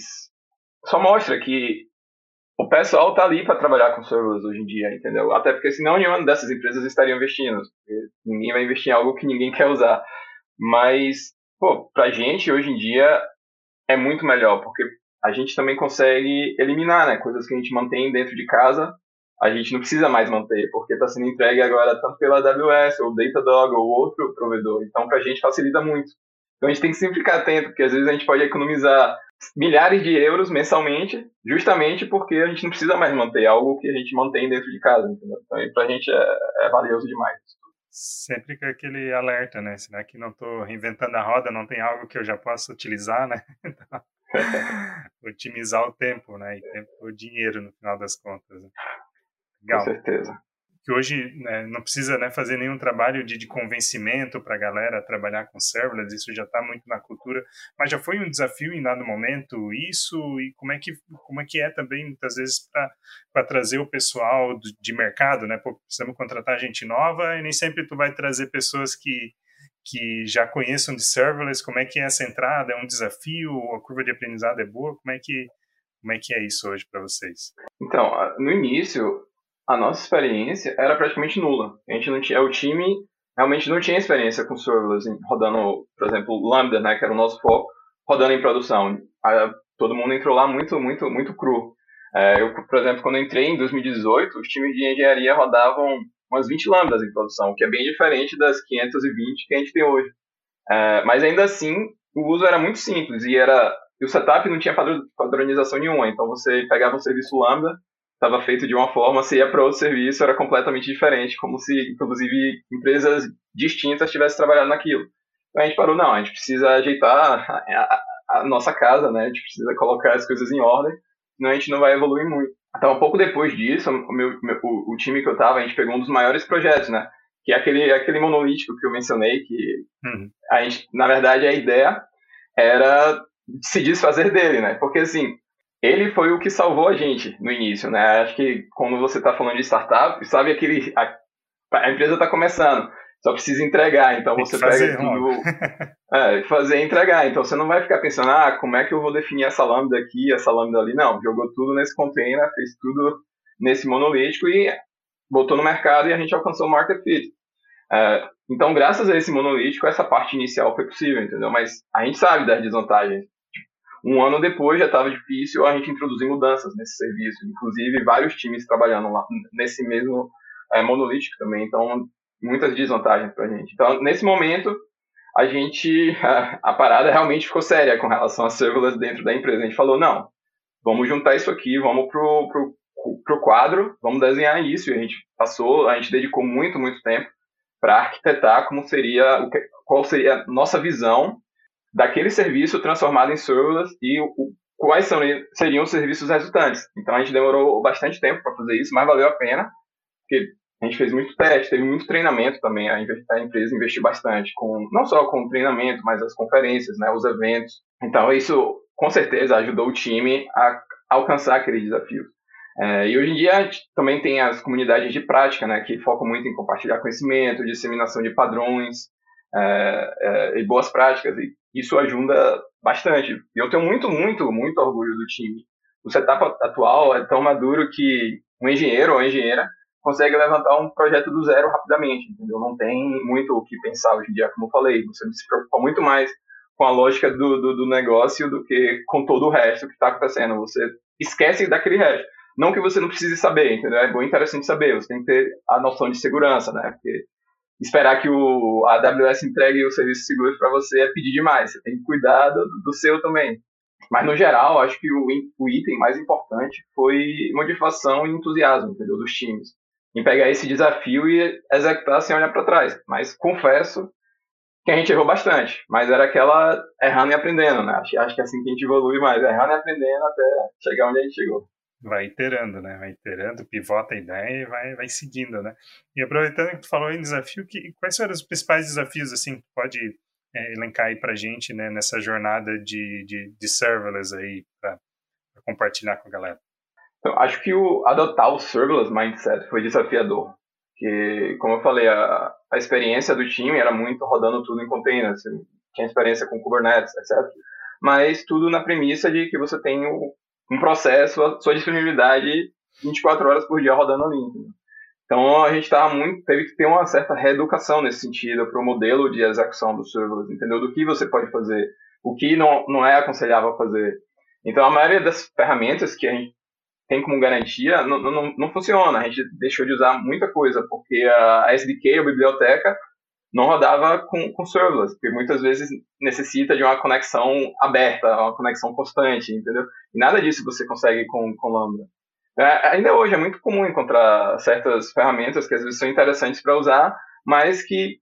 só mostra que o pessoal está ali para trabalhar com serverless hoje em dia, entendeu? Até porque senão nenhuma dessas empresas estaria investindo. Ninguém vai investir em algo que ninguém quer usar. Mas, pô, pra gente hoje em dia é muito melhor, porque a gente também consegue eliminar, né? Coisas que a gente mantém dentro de casa, a gente não precisa mais manter, porque está sendo entregue agora tanto pela AWS, ou Datadog, ou outro provedor. Então, pra gente facilita muito. Então, a gente tem que sempre ficar atento, porque às vezes a gente pode economizar milhares de euros mensalmente, justamente porque a gente não precisa mais manter algo que a gente mantém dentro de casa, entendeu? Então, pra gente é, é valioso demais sempre com aquele alerta, né? Será que não estou reinventando a roda, não tem algo que eu já possa utilizar, né? *laughs* Então, *laughs* otimizar o tempo, né? E tempo o dinheiro no final das contas. Né? Legal. Com certeza que hoje né, não precisa né, fazer nenhum trabalho de, de convencimento para a galera trabalhar com serverless, isso já está muito na cultura, mas já foi um desafio em dado momento isso? E como é que como é que é também muitas vezes para trazer o pessoal do, de mercado, né? Pô, precisamos contratar gente nova e nem sempre tu vai trazer pessoas que que já conheçam de serverless, como é que é essa entrada, é um desafio, a curva de aprendizado é boa, como é que como é que é isso hoje para vocês? Então, no início, a nossa experiência era praticamente nula. A gente não tinha, o time realmente não tinha experiência com serverless rodando, por exemplo, Lambda, né, que era o nosso foco, rodando em produção. todo mundo entrou lá muito, muito, muito cru. É, eu, por exemplo, quando entrei em 2018, os times de engenharia rodavam umas 20 lambdas em produção, o que é bem diferente das 520 que a gente tem hoje. É, mas ainda assim, o uso era muito simples e era e o setup não tinha padronização nenhuma. Então você pegava um serviço lambda, estava feito de uma forma, se ia para outro serviço, era completamente diferente, como se, inclusive, empresas distintas tivessem trabalhado naquilo. Então a gente parou, não, a gente precisa ajeitar a, a, a nossa casa, né? A gente precisa colocar as coisas em ordem, senão a gente não vai evoluir muito. Então, um pouco depois disso, o, meu, o, o time que eu estava, a gente pegou um dos maiores projetos, né? Que é aquele, aquele monolítico que eu mencionei, que uhum. a gente, na verdade, a ideia era se desfazer dele, né? Porque, assim, ele foi o que salvou a gente no início, né? Acho que quando você está falando de startup, sabe aquele a, a empresa está começando, só precisa entregar, então você fazer, pega tudo, *laughs* é, fazer entregar. Então você não vai ficar pensando, ah, como é que eu vou definir essa lambda aqui, essa lambda ali? Não, jogou tudo nesse container, fez tudo nesse monolítico e botou no mercado e a gente alcançou o market fit. É, então, graças a esse monolítico, essa parte inicial foi possível, entendeu? Mas a gente sabe das desvantagens um ano depois já estava difícil a gente introduzir mudanças nesse serviço, inclusive vários times trabalhando lá nesse mesmo é monolítico também, então muitas desvantagens para a gente. Então, nesse momento, a gente, a, *laughs* a, parada realmente ficou séria com relação às serverless dentro da empresa. A gente falou, não, vamos juntar isso aqui, vamos pro, pro, pro quadro, vamos desenhar isso. E a gente passou, a gente dedicou muito, muito tempo para arquitetar como seria, qual seria a nossa visão daquele serviço transformado em serverless e o, quais são, seriam os serviços resultantes. Então a gente demorou bastante tempo para fazer isso, mas valeu a pena, porque a gente fez muito teste, teve muito treinamento também, a, empresa investiu bastante, com, não só com o treinamento, mas as conferências, né, os eventos. Então isso com certeza ajudou o time a alcançar aqueles desafios. É, e hoje em dia a gente também tem as comunidades de prática, né, que focam muito em compartilhar conhecimento, disseminação de padrões é, é, e boas práticas. E isso ajuda bastante. Eu tenho muito, muito, muito orgulho do time. O setup atual é tão maduro que um engenheiro ou engenheira consegue levantar um projeto do zero rapidamente, entendeu? Não tem muito o que pensar hoje em dia, como eu falei. Você se preocupa muito mais com a lógica do, do, do negócio do que com todo o resto que está acontecendo. Você esquece daquele resto. Não que você não precise saber, entendeu? É bom interessante saber. Você tem que ter a noção de segurança, né? Porque esperar que o, a AWS entregue o serviço seguro para você é pedir demais. Você tem que cuidar do, do seu também. Mas, no geral, acho que o, o, item mais importante foi motivação e entusiasmo entendeu? dos times. Em pegar esse desafio e executar sem olhar para trás. Mas confesso que a gente errou bastante. Mas era aquela errando e aprendendo, né? Acho, acho que é assim que a gente evolui mais. Errando e aprendendo até chegar onde a gente chegou vai iterando, né? Vai iterando, pivota a ideia e vai, vai seguindo, né? E aproveitando que tu falou em desafio, que, quais foram os principais desafios, assim, que pode é, elencar aí pra gente, né, nessa jornada de, de, de serverless aí, para compartilhar com a galera? Então, acho que o, adotar o serverless mindset foi desafiador. Que, como eu falei, a, a experiência do time era muito rodando tudo em containers, tinha experiência com Kubernetes, etc. Mas tudo na premissa de que você tem o, um processo, a sua disponibilidade 24 horas por dia rodando ali. Então a gente tava muito, teve que ter uma certa reeducação nesse sentido para o modelo de execução dos serverless, entendeu? Do que você pode fazer, o que não, não é aconselhável fazer. Então a maioria das ferramentas que a gente tem como garantia não, não, não funciona. A gente deixou de usar muita coisa, porque a SDK, a biblioteca, não rodava com, com serverless, porque muitas vezes necessita de uma conexão aberta, uma conexão constante, entendeu? E nada disso você consegue com, com Lambda. É, ainda hoje é muito comum encontrar certas ferramentas que às vezes são interessantes para usar, mas que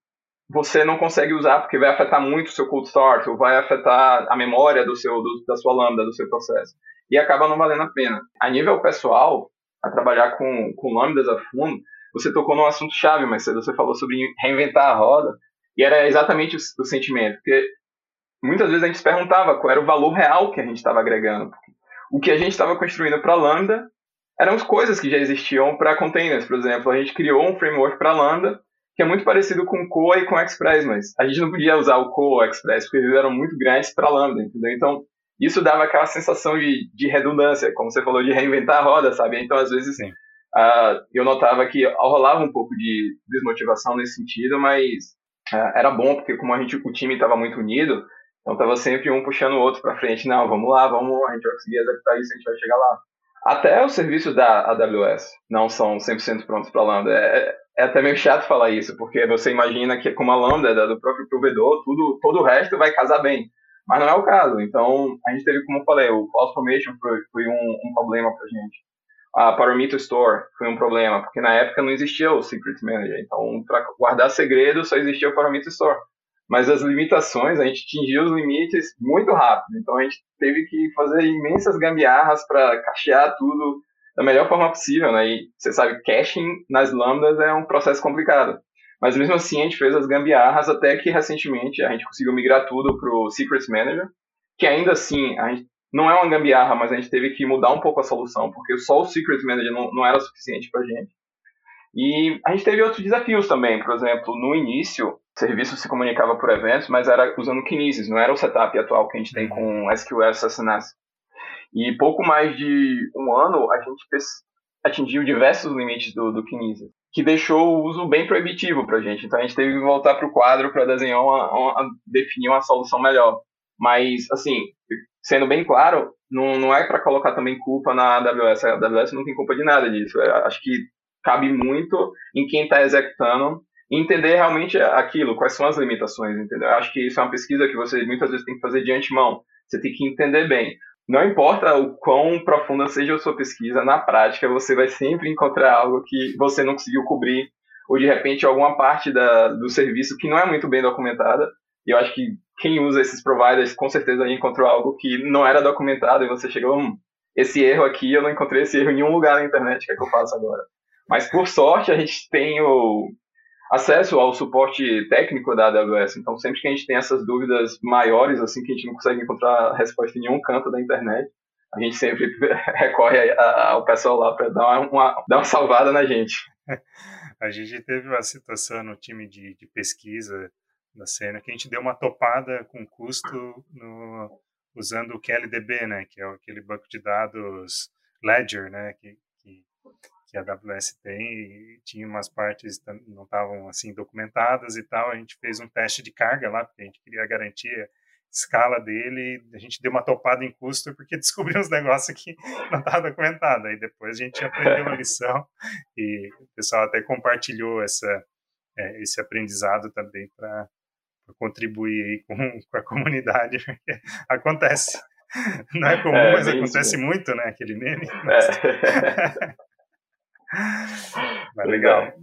você não consegue usar porque vai afetar muito o seu cold start, ou vai afetar a memória do seu, do, da sua lambda, do seu processo. E acaba não valendo a pena. A nível pessoal, a trabalhar com, com lambdas a fundo, você tocou num assunto chave, mas você falou sobre reinventar a roda, e era exatamente o, o sentimento, porque muitas vezes a gente se perguntava qual era o valor real que a gente estava agregando. O que a gente estava construindo para Lambda eram as coisas que já existiam para containers, por exemplo. A gente criou um framework para Lambda que é muito parecido com Coa e com Express, mas a gente não podia usar o Coa Express porque eles eram muito grandes para Lambda, entendeu? Então, isso dava aquela sensação de, de redundância, como você falou, de reinventar a roda, sabe? Então, às vezes, Uh, eu notava que rolava um pouco de desmotivação nesse sentido, mas uh, era bom porque como a gente, o time estava muito unido, então estava sempre um puxando o outro para frente. Não, vamos lá, vamos, a gente vai conseguir executar isso, a gente vai chegar lá. Até os serviços da AWS não são 100% prontos para Lambda. É, é, até meio chato falar isso, porque você imagina que como a Lambda é do próprio provedor, tudo, todo o resto vai casar bem. Mas não é o caso. Então, a gente teve, como eu falei, o CloudFormation foi, foi um, um problema para a gente a Parameter Store foi um problema, porque na época não existia o Secret Manager. Então, para guardar segredo, só existia o Parameter Store. Mas as limitações, a gente atingiu os limites muito rápido. Então, a gente teve que fazer imensas gambiarras para cachear tudo da melhor forma possível. Né? E você sabe, caching nas lambdas é um processo complicado. Mas mesmo assim, a gente fez as gambiarras até que recentemente a gente conseguiu migrar tudo para o Secret Manager, que ainda assim a gente não é uma gambiarra, mas a gente teve que mudar um pouco a solução, porque só o Secret Manager não, não era suficiente para a gente. E a gente teve outros desafios também, por exemplo, no início, o serviço se comunicava por eventos, mas era usando Kinesis, não era o setup atual que a gente tem com SQL SNS. E pouco mais de um ano, a gente atingiu diversos limites do, do Kinesis, que deixou o uso bem proibitivo para a gente. Então a gente teve que voltar para o quadro para desenhar uma, uma, definir uma solução melhor. Mas, assim, sendo bem claro, não, não é para colocar também culpa na AWS. A AWS não tem culpa de nada disso. Eu acho que cabe muito em quem está executando entender realmente aquilo, quais são as limitações, entendeu? Eu acho que isso é uma pesquisa que você muitas vezes tem que fazer de antemão. Você tem que entender bem. Não importa o quão profunda seja a sua pesquisa, na prática você vai sempre encontrar algo que você não conseguiu cobrir, ou de repente alguma parte da, do serviço que não é muito bem documentada. E eu acho que quem usa esses providers com certeza encontrou algo que não era documentado e você chegou, hum, esse erro aqui eu não encontrei esse erro em nenhum lugar na internet, que é que eu faço agora? Mas por sorte a gente tem o, acesso ao suporte técnico da AWS. Então, sempre que a gente tem essas dúvidas maiores, assim, que a gente não consegue encontrar resposta em nenhum canto da internet, a gente sempre *laughs* recorre ao pessoal lá para dar uma, dar uma salvada na gente. *laughs* A gente teve uma situação no time de, de pesquisa da cena que a gente deu uma topada com custo no, usando o QLDB, né, que é aquele banco de dados Ledger, né, que, que que a AWS tem e tinha umas partes não estavam assim documentadas e tal. A gente fez um teste de carga lá porque a gente queria garantir escala dele. A gente deu uma topada em custo porque *laughs* descobriu uns negócios que não estava documentado. Aí depois a gente aprendeu a lição e o pessoal até compartilhou essa é, esse aprendizado também para contribuir aí com, *laughs* com a comunidade porque acontece. *laughs* Não é comum, é, mas acontece muito, né? Aquele meme. Mas... É. *laughs* Mas legal.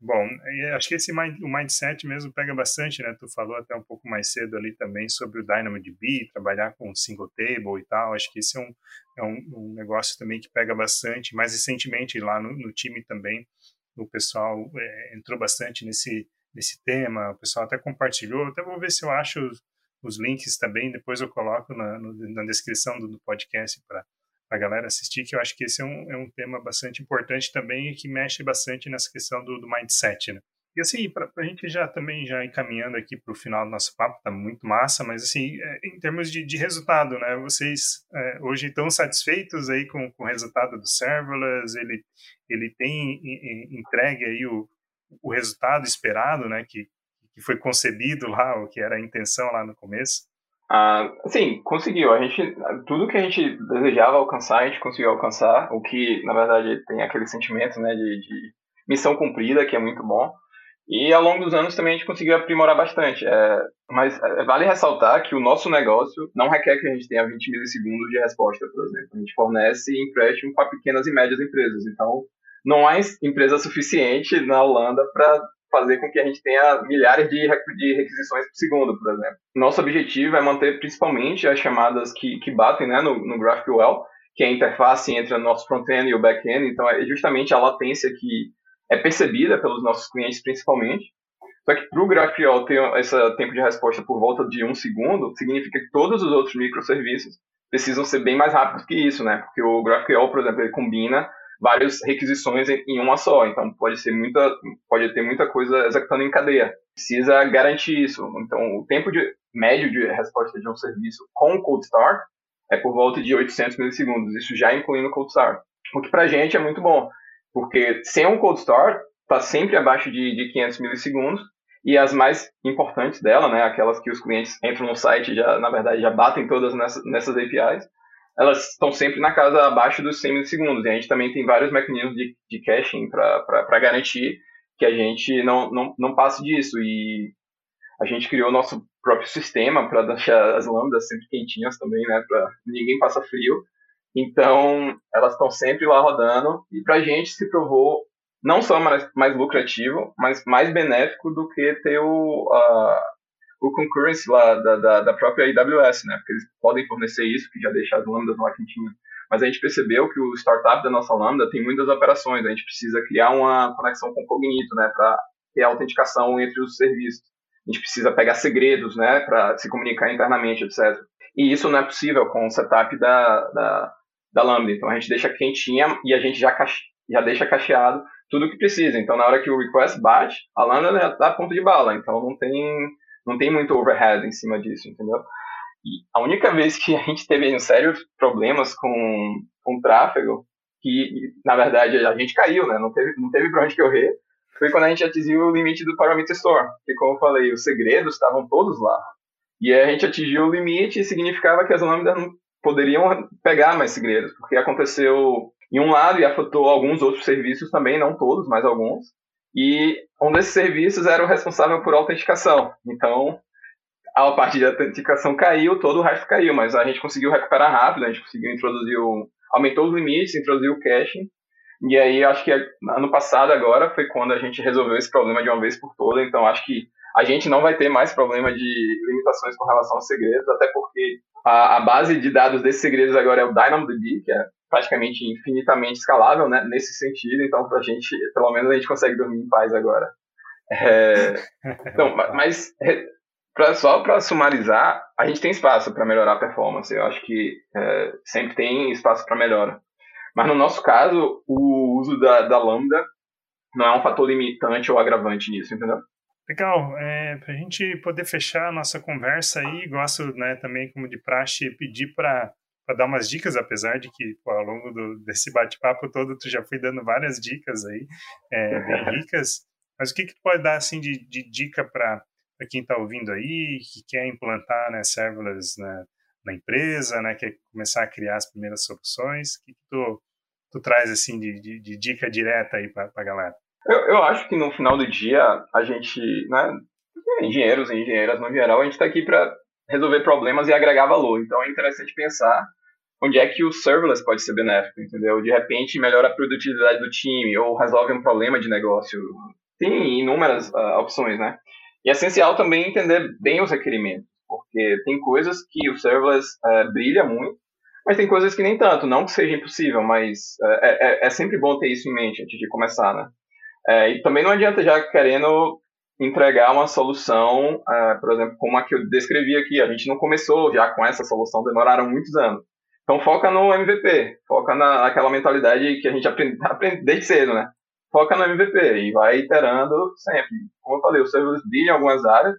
Bom, acho que esse mind, o mindset mesmo pega bastante, né? Tu falou até um pouco mais cedo ali também sobre o DynamoDB, trabalhar com single table e tal. Acho que esse é um, é um, um negócio também que pega bastante. Mais recentemente lá no, no time também, o pessoal é, entrou bastante nesse, nesse tema. O pessoal até compartilhou. Até vou ver se eu acho os, os links também. Depois eu coloco na, no, na descrição do, do podcast para a galera assistir, que eu acho que esse é um, é um tema bastante importante também e que mexe bastante nessa questão do, do mindset, né? E assim, para a gente já também já encaminhando aqui para o final do nosso papo, tá muito massa, mas assim, é, em termos de, de resultado, né? Vocês é, hoje estão satisfeitos aí com, com o resultado do serverless? Ele, ele tem entregue aí o, o resultado esperado, né? Que, que foi concebido lá, o que era a intenção lá no começo? Ah, sim, conseguiu. A gente, tudo que a gente desejava alcançar, a gente conseguiu alcançar. O que, na verdade, tem aquele sentimento, né, de, de missão cumprida, que é muito bom. E ao longo dos anos também a gente conseguiu aprimorar bastante. É, mas é, vale ressaltar que o nosso negócio não requer que a gente tenha 20 milissegundos de resposta, por exemplo. A gente fornece empréstimo para pequenas e médias empresas. Então, não há empresa suficiente na Holanda para fazer com que a gente tenha milhares de, requisições por segundo, por exemplo. Nosso objetivo é manter principalmente as chamadas que, que batem né, no, no GraphQL, que é a interface entre o nosso front-end e o back-end, então é justamente a latência que é percebida pelos nossos clientes principalmente. Só que para o GraphQL ter esse tempo de resposta por volta de um segundo, significa que todos os outros microserviços precisam ser bem mais rápidos que isso, né? Porque o GraphQL, por exemplo, ele combina várias requisições em uma só. Então pode ser muita, pode ter muita coisa executando em cadeia. Precisa garantir isso. Então o tempo de, médio de resposta de um serviço com o cold start é por volta de 800 milissegundos. Isso já incluindo o cold start. O que para a gente é muito bom, porque sem um cold start está sempre abaixo de, de 500 milissegundos e as mais importantes dela, né, aquelas que os clientes entram no site já, na verdade, já batem todas nessas, nessas APIs, elas estão sempre na casa abaixo dos 100 milissegundos. E a gente também tem vários mecanismos de, de caching para garantir que a gente não, não, não passe disso. E a gente criou o nosso próprio sistema para deixar as lambdas sempre quentinhas também, né? Para ninguém passar frio. Então, elas estão sempre lá rodando. E para a gente se provou não só mais, mais lucrativo, mas mais benéfico do que ter o, a, o concurrency lá da, da, da, própria AWS, né? Porque eles podem fornecer isso, que já deixa as lambdas lá quentinhas. Mas a gente percebeu que o startup da nossa lambda tem muitas operações. A gente precisa criar uma conexão com o Cognito, né? Para ter autenticação entre os serviços. A gente precisa pegar segredos, né? Para se comunicar internamente, etc. E isso não é possível com o setup da, da, da Lambda. Então a gente deixa quentinha e a gente já, cache, já deixa cacheado tudo o que precisa. Então na hora que o request bate, a Lambda já está a ponto de bala. Então não tem não tem muito overhead em cima disso, entendeu? E a única vez que a gente teve sérios problemas com, com tráfego, que na verdade a gente caiu, né? Não teve, não teve pra onde correr, foi quando a gente atingiu o limite do Parameter Store. Que, como eu falei, os segredos estavam todos lá. E a gente atingiu o limite e significava que as lambdas não poderiam pegar mais segredos, porque aconteceu em um lado e afetou alguns outros serviços também, não todos, mas alguns. E um desses serviços era o responsável por autenticação. Então, a parte de autenticação caiu, todo o resto caiu, mas a gente conseguiu recuperar rápido, a gente conseguiu introduzir o. aumentou os limites, introduziu o caching. E aí, acho que ano passado, agora, foi quando a gente resolveu esse problema de uma vez por todas. Então, acho que a gente não vai ter mais problema de limitações com relação aos segredos, até porque a, a base de dados desses segredos agora é o DynamoDB, que é praticamente infinitamente escalável né, nesse sentido. Então, para a gente, pelo menos, a gente consegue dormir em paz agora. É, *laughs* então, mas pra, só para sumarizar, a gente tem espaço para melhorar a performance. Eu acho que é, sempre tem espaço para melhora. Mas no nosso caso, o uso da, da Lambda não é um fator limitante ou agravante nisso, entendeu? Legal, é, para a gente poder fechar a nossa conversa aí, gosto né, também, como de praxe, pedir para dar umas dicas, apesar de que pô, ao longo do, desse bate-papo todo tu já foi dando várias dicas aí, é, bem *laughs* ricas, mas o que, que tu pode dar assim de, de dica para quem está ouvindo aí, que quer implantar né, serverless na, na, empresa, né, quer começar a criar as primeiras soluções, o que, que tu, tu traz assim de, de, de dica direta aí para a galera? Eu, eu acho que no final do dia, a gente, né, engenheiros e engenheiras no geral, a gente está aqui para resolver problemas e agregar valor. Então é interessante pensar onde é que o serverless pode ser benéfico, entendeu? De repente melhora a produtividade do time ou resolve um problema de negócio. Tem inúmeras uh, opções, né? E é essencial também entender bem os requerimentos, porque tem coisas que o serverless uh, brilha muito, mas tem coisas que nem tanto. Não que seja impossível, mas uh, é, é, sempre bom ter isso em mente antes de começar, né? É, e também não adianta já querendo entregar uma solução, por exemplo, como a que eu descrevi aqui. A gente não começou já com essa solução, demoraram muitos anos. Então foca no MVP, foca na, naquela mentalidade que a gente aprende, aprende desde cedo, né? Foca no MVP e vai iterando sempre. Como eu falei, o serverless brilha em algumas áreas.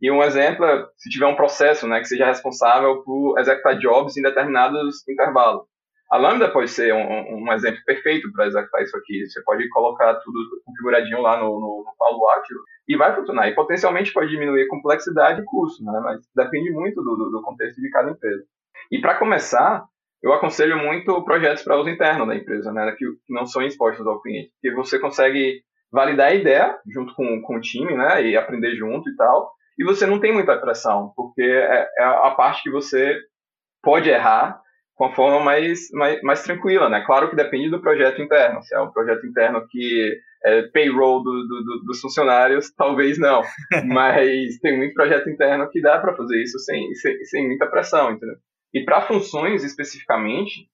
E um exemplo é se tiver um processo né, que seja responsável por executar jobs em determinados intervalos. A Lambda pode ser um, um exemplo perfeito para executar isso aqui. Você pode colocar tudo configuradinho lá no, no, no Palo Alto e vai funcionar. E potencialmente pode diminuir complexidade e custo, né? mas depende muito do, do contexto de cada empresa. E para começar, eu aconselho muito projetos para uso interno da empresa, né? que não são expostos ao cliente, porque você consegue validar a ideia junto com, com o time né? e aprender junto e tal. E você não tem muita pressão, porque é, é a parte que você pode errar com a forma mais, mais, mais tranquila, né? Claro que depende do projeto interno. Se é um projeto interno que é payroll do, do, dos funcionários, talvez não. *laughs* Mas tem muito projeto interno que dá para fazer isso sem, sem, sem muita pressão, entendeu? E para funções especificamente,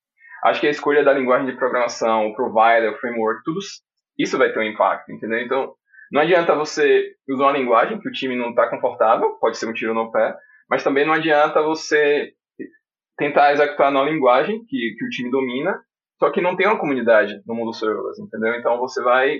acho que a escolha da linguagem de programação, o provider, o framework, tudo isso vai ter um impacto, entendeu? Então, não adianta você usar uma linguagem que o time não está confortável, pode ser um tiro no pé, mas também não adianta você tentar executar na linguagem que, que o time domina, só que não tem uma comunidade no mundo serverless, entendeu? Então você vai,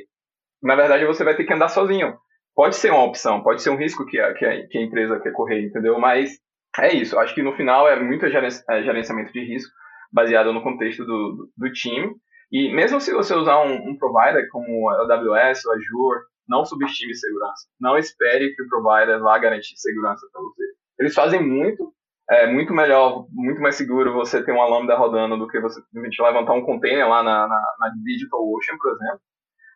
na verdade, você vai ter que andar sozinho. Pode ser uma opção, pode ser um risco que a, que a, que a empresa quer correr, entendeu? Mas é isso. Acho que no final é muito é, gerenciamento de risco baseado no contexto do, do, time. E mesmo se você usar um, um provider como a AWS ou Azure, não subestime segurança. Não espere que o provider vá garantir segurança para você. Eles fazem muito, é muito melhor, muito mais seguro você ter uma lambda rodando do que você simplesmente levantar um container lá na, na, na DigitalOcean, por exemplo.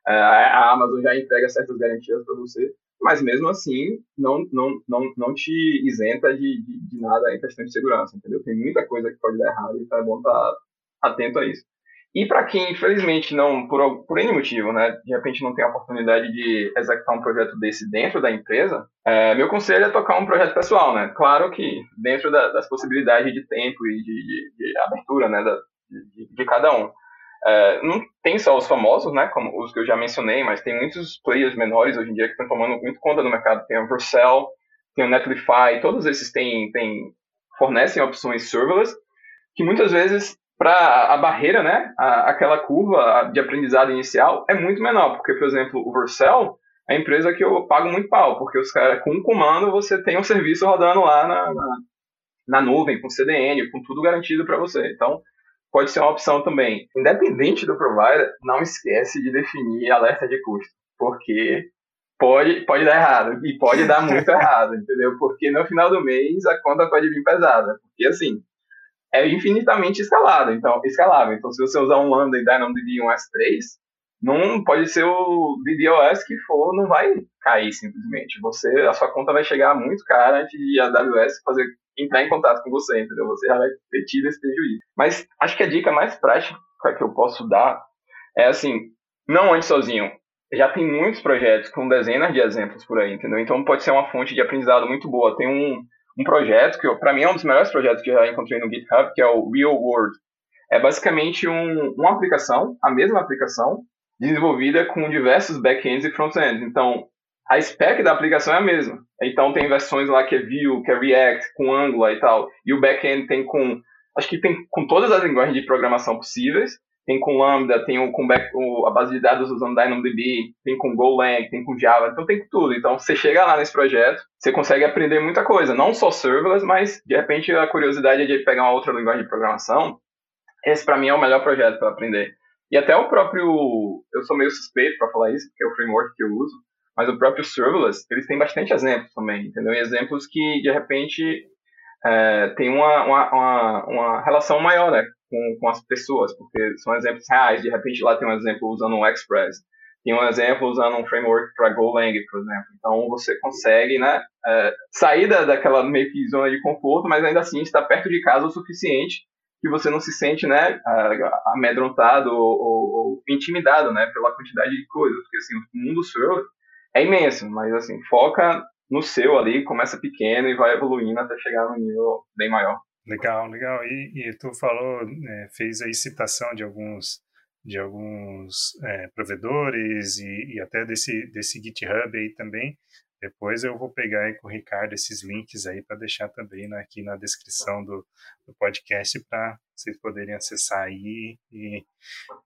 É, a Amazon já entrega certas garantias para você, mas mesmo assim não, não, não, não te isenta de, de, de, nada em questão de segurança, entendeu? Tem muita coisa que pode dar errado e então é bom estar atento a isso. E para quem, infelizmente, não, por, por N motivo, né, de repente não tem a oportunidade de executar um projeto desse dentro da empresa, é, meu conselho é tocar um projeto pessoal, né? Claro que dentro da, das possibilidades de tempo e de, de, de abertura, né, da, de, de, cada um. É, não tem só os famosos, né, como os que eu já mencionei, mas tem muitos players menores hoje em dia que estão tomando muito conta do mercado. Tem o Vercel, tem o Netlify, todos esses têm, têm, fornecem opções serverless que muitas vezes para a barreira, né, a, aquela curva de aprendizado inicial é muito menor, porque, por exemplo, o Vercel é a empresa que eu pago muito pau, porque os caras, com um comando, você tem um serviço rodando lá na, na, na nuvem, com CDN, com tudo garantido para você. Então, pode ser uma opção também. Independente do provider, não esquece de definir alerta de custo, porque pode, pode dar errado, e pode dar muito *laughs* errado, entendeu? Porque no final do mês a conta pode vir pesada, porque assim, é infinitamente escalável. Então, escalável. Então, se você usar um Lambda e DynamoDB um S3, não pode ser o DDoS que for, não vai cair simplesmente. Você, a sua conta vai chegar muito cara antes de a AWS fazer entrar em contato com você, entendeu? Você já vai ter tido esse prejuízo. Mas acho que a dica mais prática que eu posso dar é assim, não ande sozinho. Já tem muitos projetos com dezenas de exemplos por aí, entendeu? Então pode ser uma fonte de aprendizado muito boa. Tem um, um projeto que, para mim, é um dos melhores projetos que eu já encontrei no GitHub, que é o Real World. É basicamente um, uma aplicação, a mesma aplicação, desenvolvida com diversos backends e frontends. Então, a spec da aplicação é a mesma. Então, tem versões lá que é Vue, que é React, com Angular e tal. E o backend tem com, acho que tem com todas as linguagens de programação possíveis. Tem com Lambda, tem com back, a base de dados usando DynamoDB, tem com Golang, tem com Java, então tem tudo. Então, você chega lá nesse projeto, você consegue aprender muita coisa. Não só serverless, mas, de repente, a curiosidade é de pegar uma outra linguagem de programação. Esse, para mim, é o melhor projeto para aprender. E até o próprio. Eu sou meio suspeito para falar isso, porque é o framework que eu uso, mas o próprio serverless, eles têm bastante exemplos também, entendeu? E exemplos que, de repente, é, tem uma, uma, uma, uma, relação maior né, com, com as pessoas, porque são exemplos reais. De repente, lá tem um exemplo usando um Express, tem um exemplo usando um framework para Golang, por exemplo. Então, você consegue né, é, sair da, daquela meio que zona de conforto, mas ainda assim estar perto de casa o suficiente que você não se sente, né, amedrontado ou, ou, ou, intimidado, né, pela quantidade de coisas, porque assim, o mundo seu é imenso, mas assim, foca no seu ali, começa pequeno e vai evoluindo até chegar no nível bem maior. Legal, legal. E, e tu falou, é, fez aí citação de alguns de alguns é, provedores e, e, até desse desse GitHub aí também. Depois eu vou pegar aí com o Ricardo esses links aí para deixar também né, aqui na descrição do, do podcast para vocês poderem acessar aí e,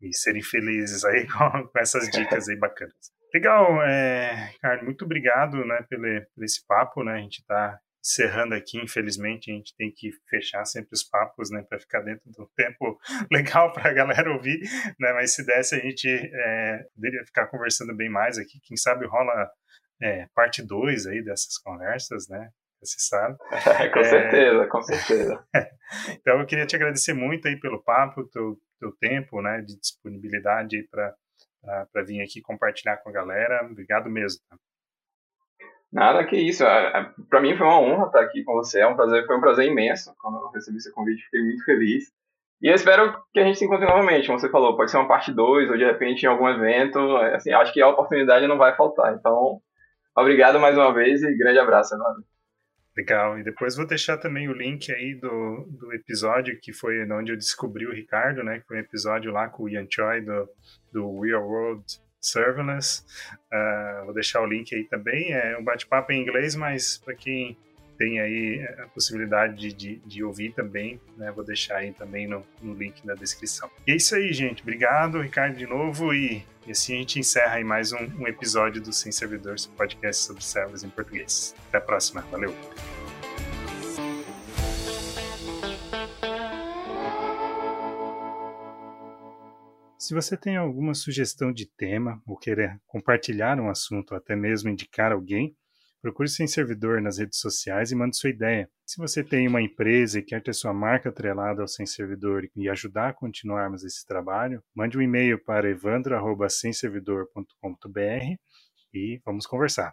e serem felizes aí *laughs* com, com, essas dicas aí bacanas. Legal, é, Ricardo, muito obrigado né, pelo, por esse papo, né? A gente está encerrando aqui, infelizmente, a gente tem que fechar sempre os papos, né, para ficar dentro do tempo *laughs* legal para a galera ouvir, né, mas se desse a gente é, poderia ficar conversando bem mais aqui, quem sabe rola é, parte 2 aí dessas conversas, né? Você sabe. *laughs* com é... certeza, com certeza. *laughs* então eu queria te agradecer muito aí pelo papo, teu, teu tempo, né, de disponibilidade para para vir aqui compartilhar com a galera. Obrigado mesmo. Tá? Nada que isso. Para mim foi uma honra estar aqui com você. É um prazer, foi um prazer imenso quando eu recebi esse convite. Fiquei muito feliz. E eu espero que a gente se encontre novamente, como você falou. Pode ser uma parte 2 ou de repente em algum evento. Assim, acho que a oportunidade não vai faltar. Então, Obrigado mais uma vez e grande abraço, mano. Legal. E depois vou deixar também o link aí do, do episódio que foi onde eu descobri o Ricardo, né? Que foi um episódio lá com o Ian Choi do, do Real World Serverless. Uh, vou deixar o link aí também. É um bate-papo em inglês, mas para quem tem aí a possibilidade de, de, de, ouvir também, né? Vou deixar aí também no, no link na descrição. E é isso aí, gente. Obrigado, Ricardo, de novo. E, e assim a gente encerra aí mais um, um episódio do Sem Servidores, podcast sobre servers em português. Até a próxima. Valeu! Se você tem alguma sugestão de tema ou querer compartilhar um assunto ou até mesmo indicar alguém, Procure sem servidor nas redes sociais e mande sua ideia. Se você tem uma empresa e quer ter sua marca atrelada ao sem servidor e ajudar a continuarmos esse trabalho, mande um e-mail para evandro.semservidor.com.br e vamos conversar.